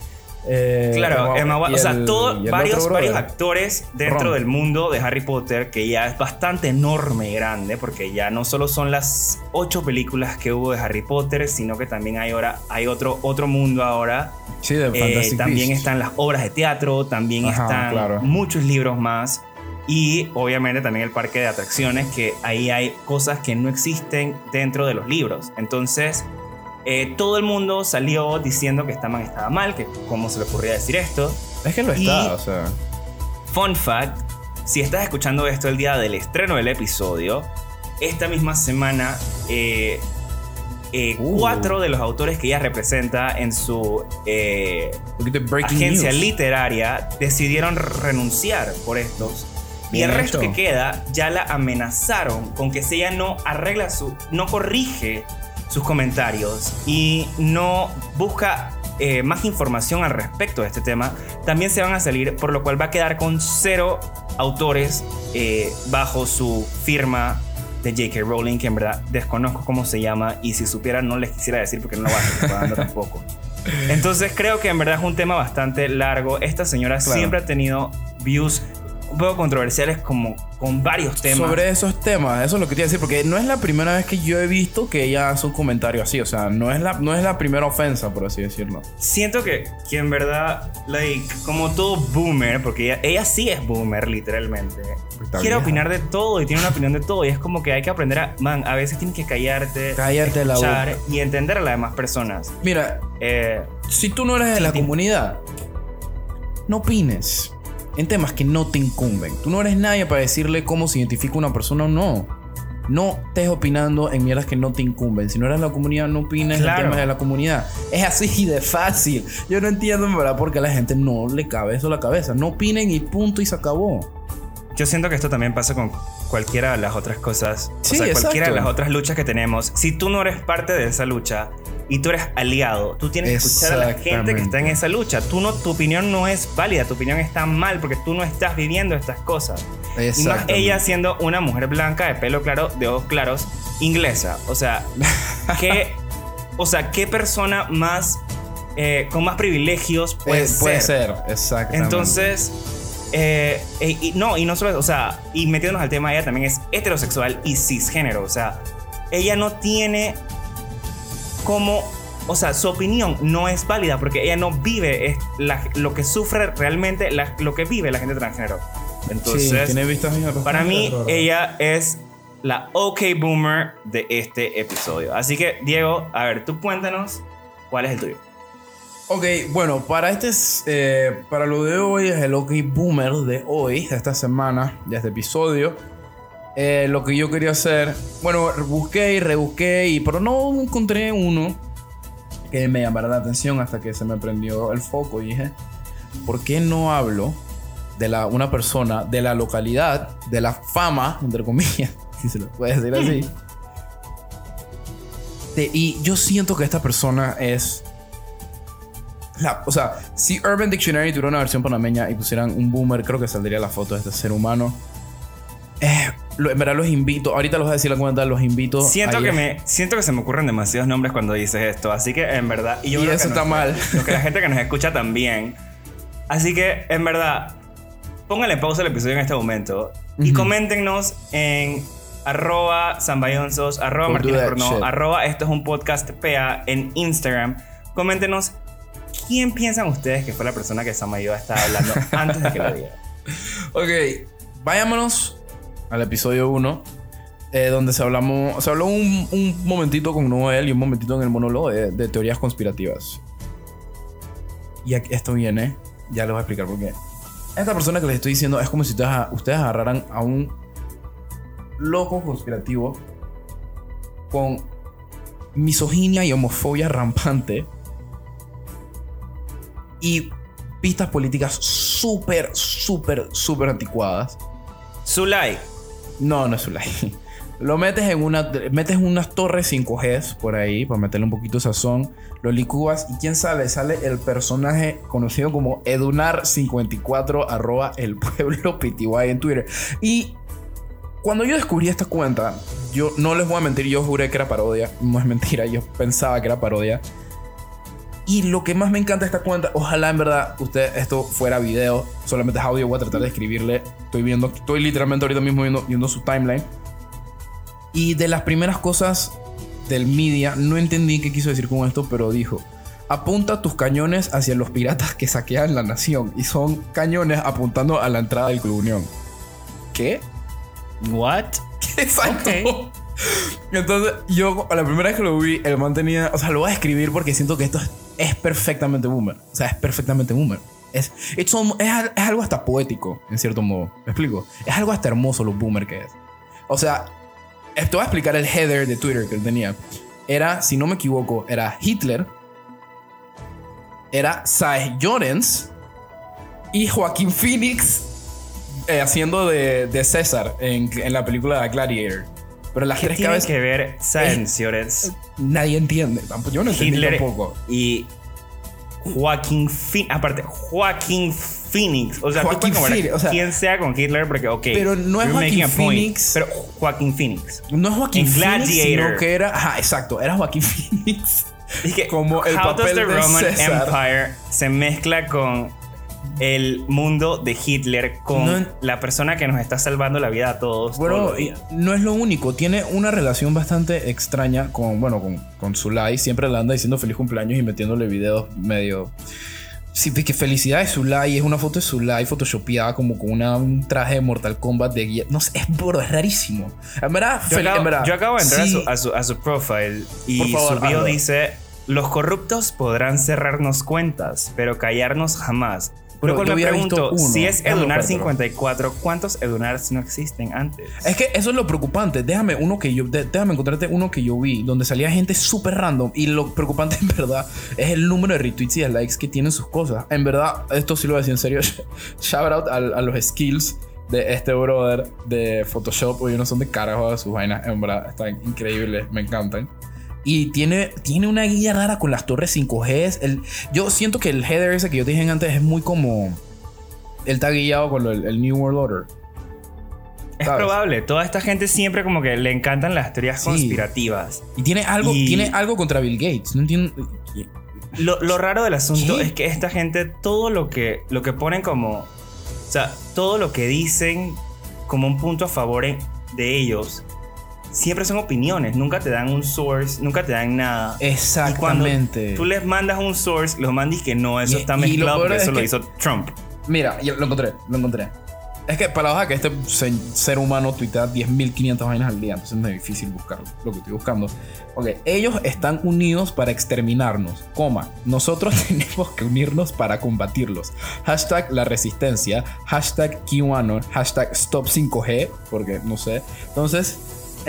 [SPEAKER 2] Eh,
[SPEAKER 1] Claro, Emma o sea,
[SPEAKER 2] el-
[SPEAKER 1] todo- varios, varios actores dentro
[SPEAKER 2] Ron.
[SPEAKER 1] del mundo de Harry Potter, que ya es bastante enorme y grande, porque ya no solo son las ocho películas que hubo de Harry Potter, sino que también hay ahora hay otro, otro mundo ahora.
[SPEAKER 2] Sí, de
[SPEAKER 1] Eh, también están las obras de teatro, también
[SPEAKER 2] Ajá,
[SPEAKER 1] están
[SPEAKER 2] claro.
[SPEAKER 1] muchos libros más. Y obviamente también el parque de atracciones, que ahí hay cosas que no existen dentro de los libros. Entonces, eh, todo el mundo salió diciendo que esta man estaba mal, que cómo se le ocurría decir esto.
[SPEAKER 2] Es que lo
[SPEAKER 1] y-
[SPEAKER 2] está, o sea.
[SPEAKER 1] Fun fact, si estás escuchando esto el día del estreno del episodio, esta misma semana eh, eh,
[SPEAKER 2] Uh.
[SPEAKER 1] cuatro de los autores que ella representa en su agencia
[SPEAKER 2] news.
[SPEAKER 1] literaria decidieron renunciar por estos. Y el resto que queda ya la amenazaron con que si ella no arregla su. no corrige sus comentarios y no busca eh, más información al respecto de este tema, también se van a salir, por lo cual va a quedar con cero autores eh, bajo su firma de J.K. Rowling, que en verdad desconozco cómo se llama y si supiera no les quisiera decir porque no lo va a estar pagando tampoco. Entonces creo que en verdad es un tema bastante largo. Esta señora
[SPEAKER 2] Claro.
[SPEAKER 1] siempre ha tenido views un poco controversiales como con varios temas.
[SPEAKER 2] Sobre esos temas, eso es lo que te iba a decir, porque no es la primera vez que yo he visto que ella hace un comentario así, o sea, no es la, no es la primera ofensa, por así decirlo.
[SPEAKER 1] Siento que, que en verdad, like, como todo boomer, porque ella, ella sí es boomer, literalmente.
[SPEAKER 2] Está
[SPEAKER 1] Quiere
[SPEAKER 2] vieja.
[SPEAKER 1] opinar de todo y tiene una opinión de todo. Y es como que hay que aprender a. Man, a veces tienes que callarte,
[SPEAKER 2] Cállate la
[SPEAKER 1] escuchar
[SPEAKER 2] boca.
[SPEAKER 1] y entender a las demás personas.
[SPEAKER 2] Mira,
[SPEAKER 1] Eh,
[SPEAKER 2] si tú no eres de
[SPEAKER 1] Sí,
[SPEAKER 2] la comunidad, no opines en temas que no te incumben. Tú no eres nadie para decirle cómo se identifica una persona o no. No estés opinando en mierdas que no te incumben. Si no eres la comunidad, no opines
[SPEAKER 1] Claro.
[SPEAKER 2] en temas de la comunidad. Es así de fácil. Yo no entiendo, en verdad, por qué a la gente no le cabe eso a la cabeza. No opinen y punto y se acabó.
[SPEAKER 1] Yo siento que esto también pasa con cualquiera de las otras cosas.
[SPEAKER 2] Sí,
[SPEAKER 1] o sea, cualquiera de las otras luchas que tenemos. Si tú no eres parte de esa lucha y tú eres aliado, tú tienes que escuchar a la gente que está en esa lucha. Tú no, tu opinión no es válida, tu opinión está mal porque tú no estás viviendo estas cosas. Y más ella siendo una mujer blanca de pelo claro, de ojos claros, inglesa. O sea, [LAUGHS] ¿qué, o sea, ¿qué persona más eh, con más privilegios puede,
[SPEAKER 2] Eh, puede
[SPEAKER 1] ser?
[SPEAKER 2] ser, exactamente.
[SPEAKER 1] Entonces, eh, eh, y no, y no solo o sea, y metiéndonos al tema, ella también es heterosexual y cisgénero, o sea, ella no tiene como, o sea, su opinión no es válida porque ella no vive es la- lo que sufre realmente, la- lo que vive la gente transgénero.
[SPEAKER 2] sí,
[SPEAKER 1] Entonces,
[SPEAKER 2] tiene vistas
[SPEAKER 1] para mí,
[SPEAKER 2] bastante,
[SPEAKER 1] ella es la OK Boomer de este episodio. Así que, Diego, a ver, tú cuéntanos cuál es el tuyo.
[SPEAKER 2] Ok, bueno, para este es, eh, para lo de hoy es el OK Boomer de hoy, de esta semana, de este episodio. Eh, lo que yo quería hacer, bueno, busqué y rebusqué, y, pero no encontré uno que me llamara la atención hasta que se me prendió el foco y dije, ¿por qué no hablo de la, una persona de la localidad, de la fama, entre comillas, [LAUGHS] si se lo puede decir así? [LAUGHS] De- y yo siento que esta persona es la- o sea, si Urban Dictionary tuviera una versión panameña y pusieran un boomer, creo que saldría la foto de este ser humano. Eh, lo- en verdad los invito, ahorita los voy a decir la cuenta, los invito.
[SPEAKER 1] Siento que, me, siento que se me ocurren demasiados nombres cuando dices esto. Así que en verdad. yo
[SPEAKER 2] Y
[SPEAKER 1] creo
[SPEAKER 2] eso
[SPEAKER 1] que
[SPEAKER 2] está mal.
[SPEAKER 1] Lo que la gente que nos escucha también. Así que en verdad. Pónganle pausa al episodio en este momento. Y
[SPEAKER 2] Ujú.
[SPEAKER 1] coméntenos en arroba zambayonzos, arroba martínez arroba esto es un podcast PA en Instagram. Coméntenos quién piensan ustedes que fue la persona que Samayo estaba hablando [LAUGHS] antes de que lo diga.
[SPEAKER 2] Ok, vayámonos al episodio 1, donde se, hablamos, se habló un, un momentito con Noel y un momentito en el monólogo de, de teorías conspirativas. Y aquí- esto viene, ya les voy a explicar por qué. Esta persona que les estoy diciendo es como si ustedes, ustedes agarraran a un loco conspirativo con misoginia y homofobia rampante y pistas políticas súper, súper, súper anticuadas.
[SPEAKER 1] Zulay,
[SPEAKER 2] No, no es Zulay. [LAUGHS] Lo metes en una, metes unas torres 5Gs por ahí para meterle un poquito de sazón. Lo licúas y quién sabe, sale el personaje conocido como Edunar54 arroba el pueblo PTY en Twitter. Y cuando yo descubrí esta cuenta, yo no les voy a mentir, yo juré que era parodia. No es mentira, yo pensaba que era parodia. Y lo que más me encanta de esta cuenta, ojalá en verdad usted esto fuera video, solamente es audio, voy a tratar de escribirle. Estoy viendo, estoy literalmente ahorita mismo viendo, viendo su timeline. Y de las primeras cosas del media, no entendí qué quiso decir con esto, pero dijo: Apunta tus cañones hacia los piratas que saquean la nación. Y son cañones apuntando a la entrada del Club Unión. ¿Qué?
[SPEAKER 1] What? [LAUGHS]
[SPEAKER 2] Exacto.
[SPEAKER 1] Ok.
[SPEAKER 2] Entonces, yo, la primera vez que lo vi, el man tenía. O sea, lo voy a escribir porque siento que esto es, perfectamente boomer. O sea, es perfectamente boomer. Es, es, al- es algo hasta poético, en cierto modo. ¿Me explico? Es algo hasta hermoso lo boomer que es. O sea, te voy a explicar el header de Twitter que él tenía. Era, si no me equivoco, era Hitler, era Sae Jorens y Joaquín Phoenix eh, haciendo de, César en, en la película Gladiator. Pero las
[SPEAKER 1] ¿Qué
[SPEAKER 2] tres
[SPEAKER 1] tiene
[SPEAKER 2] cabezas
[SPEAKER 1] que ver señores
[SPEAKER 2] nadie entiende. Yo no entendí
[SPEAKER 1] Hitler
[SPEAKER 2] tampoco.
[SPEAKER 1] y Joaquín Phoenix? Aparte, Joaquín Phoenix. O sea,
[SPEAKER 2] Joaquín Phoenix, o sea-
[SPEAKER 1] quien sea con Hitler porque, ok.
[SPEAKER 2] Pero no es Joaquín
[SPEAKER 1] a point,
[SPEAKER 2] Phoenix.
[SPEAKER 1] Pero Joaquín Phoenix.
[SPEAKER 2] No es Joaquín
[SPEAKER 1] en
[SPEAKER 2] Phoenix, sino que era... Ajá, exacto. Era Joaquín [LAUGHS] Phoenix.
[SPEAKER 1] Es que
[SPEAKER 2] Como el
[SPEAKER 1] How
[SPEAKER 2] papel
[SPEAKER 1] does the
[SPEAKER 2] de
[SPEAKER 1] Roman. Empire se mezcla con el mundo de Hitler con
[SPEAKER 2] No
[SPEAKER 1] la persona que nos está salvando la vida a todos.
[SPEAKER 2] Bueno, no es lo único. Tiene una relación bastante extraña con, bueno, con, con Zulay. Siempre le anda diciendo feliz cumpleaños y metiéndole videos medio... Sí, que felicidades Zulay. Es una foto de Zulay photoshopeada como con una- un traje de Mortal Kombat de guía. No sé, es, bro, es rarísimo. En verdad,
[SPEAKER 1] Yo acabo,
[SPEAKER 2] en verdad,
[SPEAKER 1] yo acabo de entrar
[SPEAKER 2] sí.
[SPEAKER 1] a, su, a, su, profile y
[SPEAKER 2] favor,
[SPEAKER 1] su bio
[SPEAKER 2] hazlo.
[SPEAKER 1] dice: Los corruptos podrán cerrarnos cuentas, pero callarnos jamás.
[SPEAKER 2] Pero
[SPEAKER 1] Lo cual me pregunto:
[SPEAKER 2] uno.
[SPEAKER 1] si es Edunar
[SPEAKER 2] buscártelo.
[SPEAKER 1] 54, ¿cuántos Edunars no existen antes?
[SPEAKER 2] Es que eso es lo preocupante. Déjame uno que yo, de- déjame encontrarte uno que yo vi donde salía gente súper random y lo preocupante [LAUGHS] en verdad es el número de retweets y de likes que tienen sus cosas. En verdad, esto sí lo decía en serio. [LAUGHS] Shout out a, a los skills de este brother de Photoshop. Oye, no son de carajo sus vainas. En verdad, están increíbles. Me encantan. Y tiene, tiene una guía rara con las torres 5G. El, yo siento que el header ese que yo te dije antes es muy como. Él está guiado con el, el New World Order.
[SPEAKER 1] Es
[SPEAKER 2] ¿sabes?
[SPEAKER 1] probable. Toda esta gente siempre como que le encantan las teorías
[SPEAKER 2] Sí.
[SPEAKER 1] conspirativas.
[SPEAKER 2] Y tiene algo,
[SPEAKER 1] Y-
[SPEAKER 2] tiene algo contra Bill Gates. No entiendo.
[SPEAKER 1] Lo, lo raro del asunto
[SPEAKER 2] ¿Qué?
[SPEAKER 1] es que esta gente, todo lo que, lo que ponen como. O sea, todo lo que dicen como un punto a favor de ellos, siempre son opiniones. Nunca te dan un source, nunca te dan nada.
[SPEAKER 2] Exactamente.
[SPEAKER 1] Tú les mandas un source, los mandas y que no, eso
[SPEAKER 2] Y-
[SPEAKER 1] está
[SPEAKER 2] y lo
[SPEAKER 1] mezclado porque
[SPEAKER 2] es
[SPEAKER 1] eso lo
[SPEAKER 2] que-
[SPEAKER 1] hizo Trump.
[SPEAKER 2] Mira, ya lo encontré, lo encontré. Es que para la hoja que este se- ser humano tuitea 10.500 vainas al día, entonces es muy difícil buscarlo, lo que estoy buscando. Ok, ellos están unidos para exterminarnos, coma. Nosotros [LAUGHS] tenemos que unirnos para combatirlos. Hashtag la resistencia, hashtag QAnon, hashtag stop 5G, porque no sé. Entonces,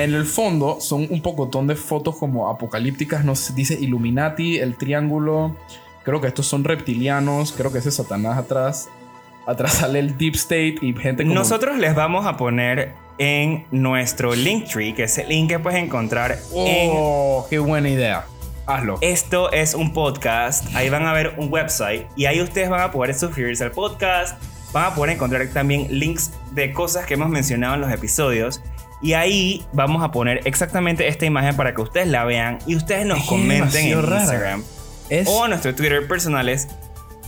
[SPEAKER 2] en el fondo son un pocotón de fotos como apocalípticas, nos dice Illuminati, el triángulo. Creo que estos son reptilianos, creo que ese es Satanás atrás. Atrás sale el Deep State y gente como...
[SPEAKER 1] Nosotros les vamos a poner en nuestro Linktree, que es el link que puedes encontrar en
[SPEAKER 2] Oh, qué buena idea. Hazlo.
[SPEAKER 1] Esto es un podcast. Ahí van a ver un website y ahí ustedes van a poder suscribirse al podcast. Van a poder encontrar también links de cosas que hemos mencionado en los episodios. Y ahí vamos a poner exactamente esta imagen para que ustedes la vean y ustedes nos
[SPEAKER 2] Es que
[SPEAKER 1] comenten en
[SPEAKER 2] rara.
[SPEAKER 1] Instagram
[SPEAKER 2] Es...
[SPEAKER 1] o en nuestro Twitter personales.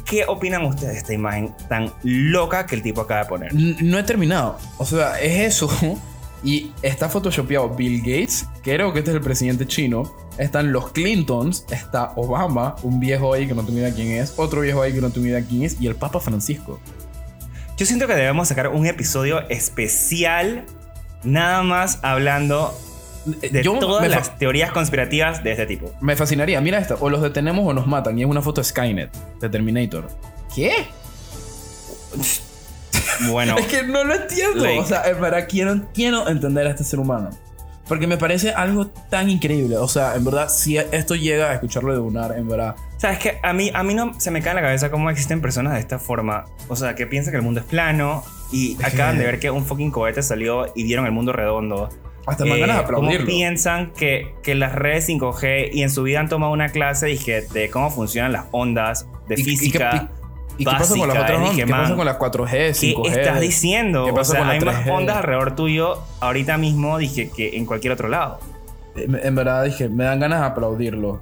[SPEAKER 1] ¿Qué opinan ustedes de esta imagen tan loca que el tipo acaba de poner?
[SPEAKER 2] No he terminado. O sea, es eso. [LAUGHS] Y está photoshopeado Bill Gates, creo que este es el presidente chino. Están los Clintons, está Obama, un viejo ahí que no tengo idea quién es, otro viejo ahí que no tengo idea quién es, y el Papa Francisco.
[SPEAKER 1] Yo siento que debemos sacar un episodio especial nada más hablando de
[SPEAKER 2] Yo
[SPEAKER 1] todas las teorías conspirativas de este tipo.
[SPEAKER 2] me fascinaría. Mira esta, o los detenemos o nos matan. Y es una foto de Skynet, de Terminator. ¿Qué?
[SPEAKER 1] Bueno, [LAUGHS]
[SPEAKER 2] Es que no lo entiendo.
[SPEAKER 1] Like-
[SPEAKER 2] O sea, verdad quiero, quiero entender a este ser humano. Porque me parece algo tan increíble. O sea, en verdad, si esto llega a escucharlo de Unar, en verdad.
[SPEAKER 1] ¿Sabes que A mí, a mí no se me cae en la cabeza cómo existen personas de esta forma. O sea, que piensan que el mundo es plano y acaban de ver que un fucking cohete salió y vieron el mundo redondo.
[SPEAKER 2] Hasta me dan ganas de
[SPEAKER 1] Eh, ¿Cómo piensan que, que las redes 5G y en su vida han tomado una clase de cómo funcionan las ondas de
[SPEAKER 2] ¿Y- y qué- ¿Y qué pasa con las
[SPEAKER 1] básica,
[SPEAKER 2] otras ondas? ¿Qué
[SPEAKER 1] man,
[SPEAKER 2] pasa con las 4G,
[SPEAKER 1] ¿Qué
[SPEAKER 2] 5G?
[SPEAKER 1] estás diciendo?
[SPEAKER 2] ¿Qué
[SPEAKER 1] o
[SPEAKER 2] pasa
[SPEAKER 1] sea,
[SPEAKER 2] con
[SPEAKER 1] hay más
[SPEAKER 2] 3G?
[SPEAKER 1] ondas alrededor tuyo ahorita mismo, dije, que en cualquier otro lado.
[SPEAKER 2] En en verdad dije, me dan ganas de aplaudirlo.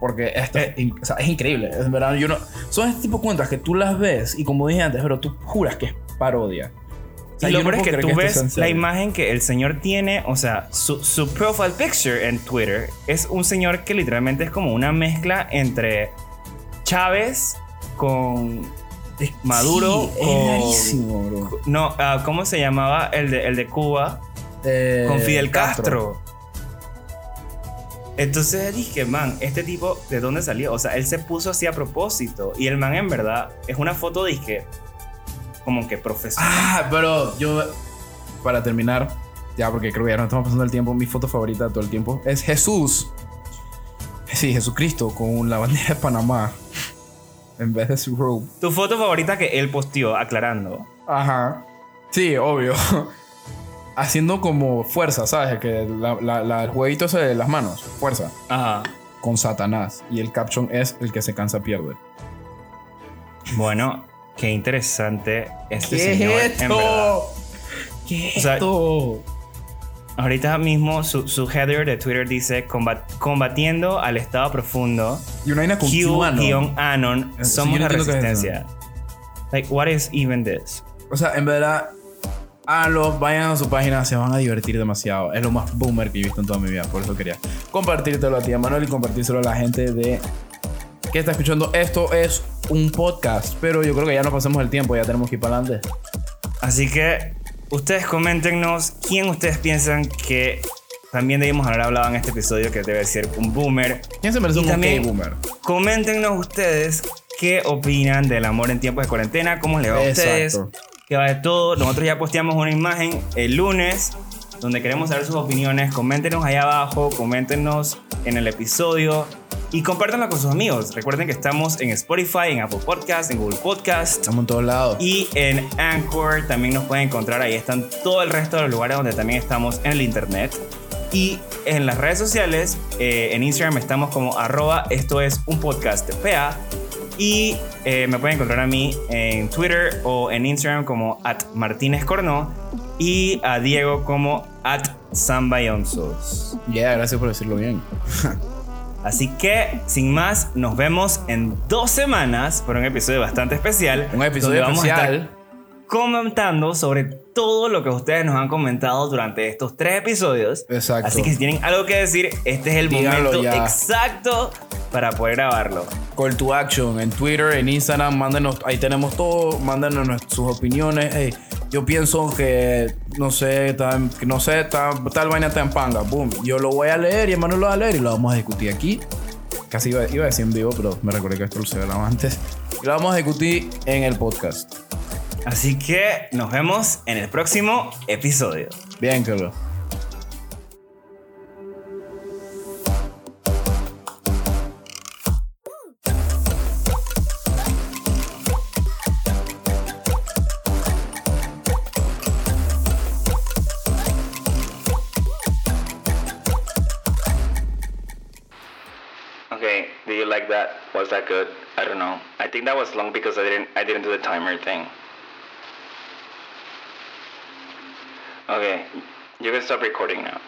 [SPEAKER 2] Porque esto
[SPEAKER 1] Eh.
[SPEAKER 2] es, in- o sea, es increíble. En verdad, yo no. Son este tipo de cuentas que tú las ves y como dije antes, pero tú juras que es parodia. O sea,
[SPEAKER 1] y lo
[SPEAKER 2] no
[SPEAKER 1] peor es que tú
[SPEAKER 2] en
[SPEAKER 1] ves la imagen que el señor tiene, o sea, su, su profile picture en Twitter es un señor que literalmente es como una mezcla entre Chávez con Maduro
[SPEAKER 2] sí,
[SPEAKER 1] con-
[SPEAKER 2] rarísimo, bro.
[SPEAKER 1] no, ah, ¿cómo se llamaba el de, el de Cuba?
[SPEAKER 2] Eh,
[SPEAKER 1] Con Fidel Castro. Entonces dije, man, este tipo, ¿de dónde salió? O sea, él se puso así a propósito. Y el man, en verdad, es una foto, dije, como que profesional.
[SPEAKER 2] Ah, pero yo. Para terminar, ya porque creo que ya no estamos pasando el tiempo, mi foto favorita de todo el tiempo es Jesús. Sí, Jesucristo con la bandera de Panamá en vez de su robe.
[SPEAKER 1] Tu foto favorita que él posteó, aclarando.
[SPEAKER 2] Ajá. Sí, obvio. [LAUGHS] Haciendo como fuerza, ¿sabes? Que la, la- la- el jueguito ese de las manos. Fuerza.
[SPEAKER 1] Ajá.
[SPEAKER 2] Con Satanás. Y el caption es: el que se cansa pierde.
[SPEAKER 1] Bueno, qué interesante este
[SPEAKER 2] ¿Qué
[SPEAKER 1] señor.
[SPEAKER 2] es
[SPEAKER 1] en
[SPEAKER 2] esto? ¿Qué es
[SPEAKER 1] O sea,
[SPEAKER 2] esto?
[SPEAKER 1] Ahorita mismo su, su header de Twitter dice "Combat- combatiendo al estado profundo.
[SPEAKER 2] Y una vaina con QAnon.
[SPEAKER 1] Q-Anon,
[SPEAKER 2] Sí,
[SPEAKER 1] somos
[SPEAKER 2] yo
[SPEAKER 1] la
[SPEAKER 2] qué es
[SPEAKER 1] resistencia. Like, what is even this?
[SPEAKER 2] O sea, en verdad, háganlo, vayan a su página, se van a divertir demasiado. Es lo más boomer que he visto en toda mi vida. Por eso quería compartírtelo a ti, Manuel, y compartírselo a la gente de que está escuchando. Esto es un podcast, pero yo creo que ya no pasemos el tiempo, ya tenemos que ir para adelante.
[SPEAKER 1] Así que ustedes coméntenos quién ustedes piensan que también debimos haber hablado en este episodio que debe ser un boomer.
[SPEAKER 2] ¿Quién se merece
[SPEAKER 1] Y
[SPEAKER 2] un
[SPEAKER 1] también-
[SPEAKER 2] boomer?
[SPEAKER 1] Coméntenos ustedes qué opinan del amor en tiempos de cuarentena, cómo les va a ustedes,
[SPEAKER 2] Exacto.
[SPEAKER 1] qué va de todo. Nosotros ya posteamos una imagen el lunes donde queremos saber sus opiniones. Coméntenos ahí abajo, coméntenos en el episodio y compártanlo con sus amigos. Recuerden que estamos en Spotify, en Apple Podcast, en Google Podcast.
[SPEAKER 2] Estamos en todos lados.
[SPEAKER 1] Y en Anchor también nos pueden encontrar. Ahí están todo el resto de los lugares donde también estamos en el internet. Y en las redes sociales, eh, en Instagram estamos como arroba esto es un podcast PA. Y eh, me pueden encontrar a mí en Twitter o en Instagram como at Martínez Cornó y a Diego como at Zambayonzos.
[SPEAKER 2] Yeah, gracias por decirlo bien. [LAUGHS]
[SPEAKER 1] Así que, sin más, nos vemos en dos semanas por un episodio bastante especial.
[SPEAKER 2] Un episodio
[SPEAKER 1] donde vamos a estar
[SPEAKER 2] especial.
[SPEAKER 1] comentando sobre todo lo que ustedes nos han comentado durante estos tres episodios.
[SPEAKER 2] Exacto.
[SPEAKER 1] Así que si tienen algo que decir, este es el
[SPEAKER 2] Díganlo
[SPEAKER 1] momento
[SPEAKER 2] ya.
[SPEAKER 1] exacto para poder grabarlo.
[SPEAKER 2] Call to action en Twitter, en Instagram, mándenos, ahí tenemos todo, mándenos sus opiniones. Hey, yo pienso que, no sé, tal, que no sé, tal, tal vaina está en panga, boom. Yo lo voy a leer y hermano lo va a leer y lo vamos a discutir aquí. Casi iba, iba a decir en vivo, pero me recordé que esto lo se hablaba antes. Y lo vamos a discutir en el podcast.
[SPEAKER 1] Así que nos vemos en el próximo episodio.
[SPEAKER 2] Bien, Carlos.
[SPEAKER 1] That good? I don't know. I think that was long because I didn't I didn't do the timer thing. Okay, you can stop recording now.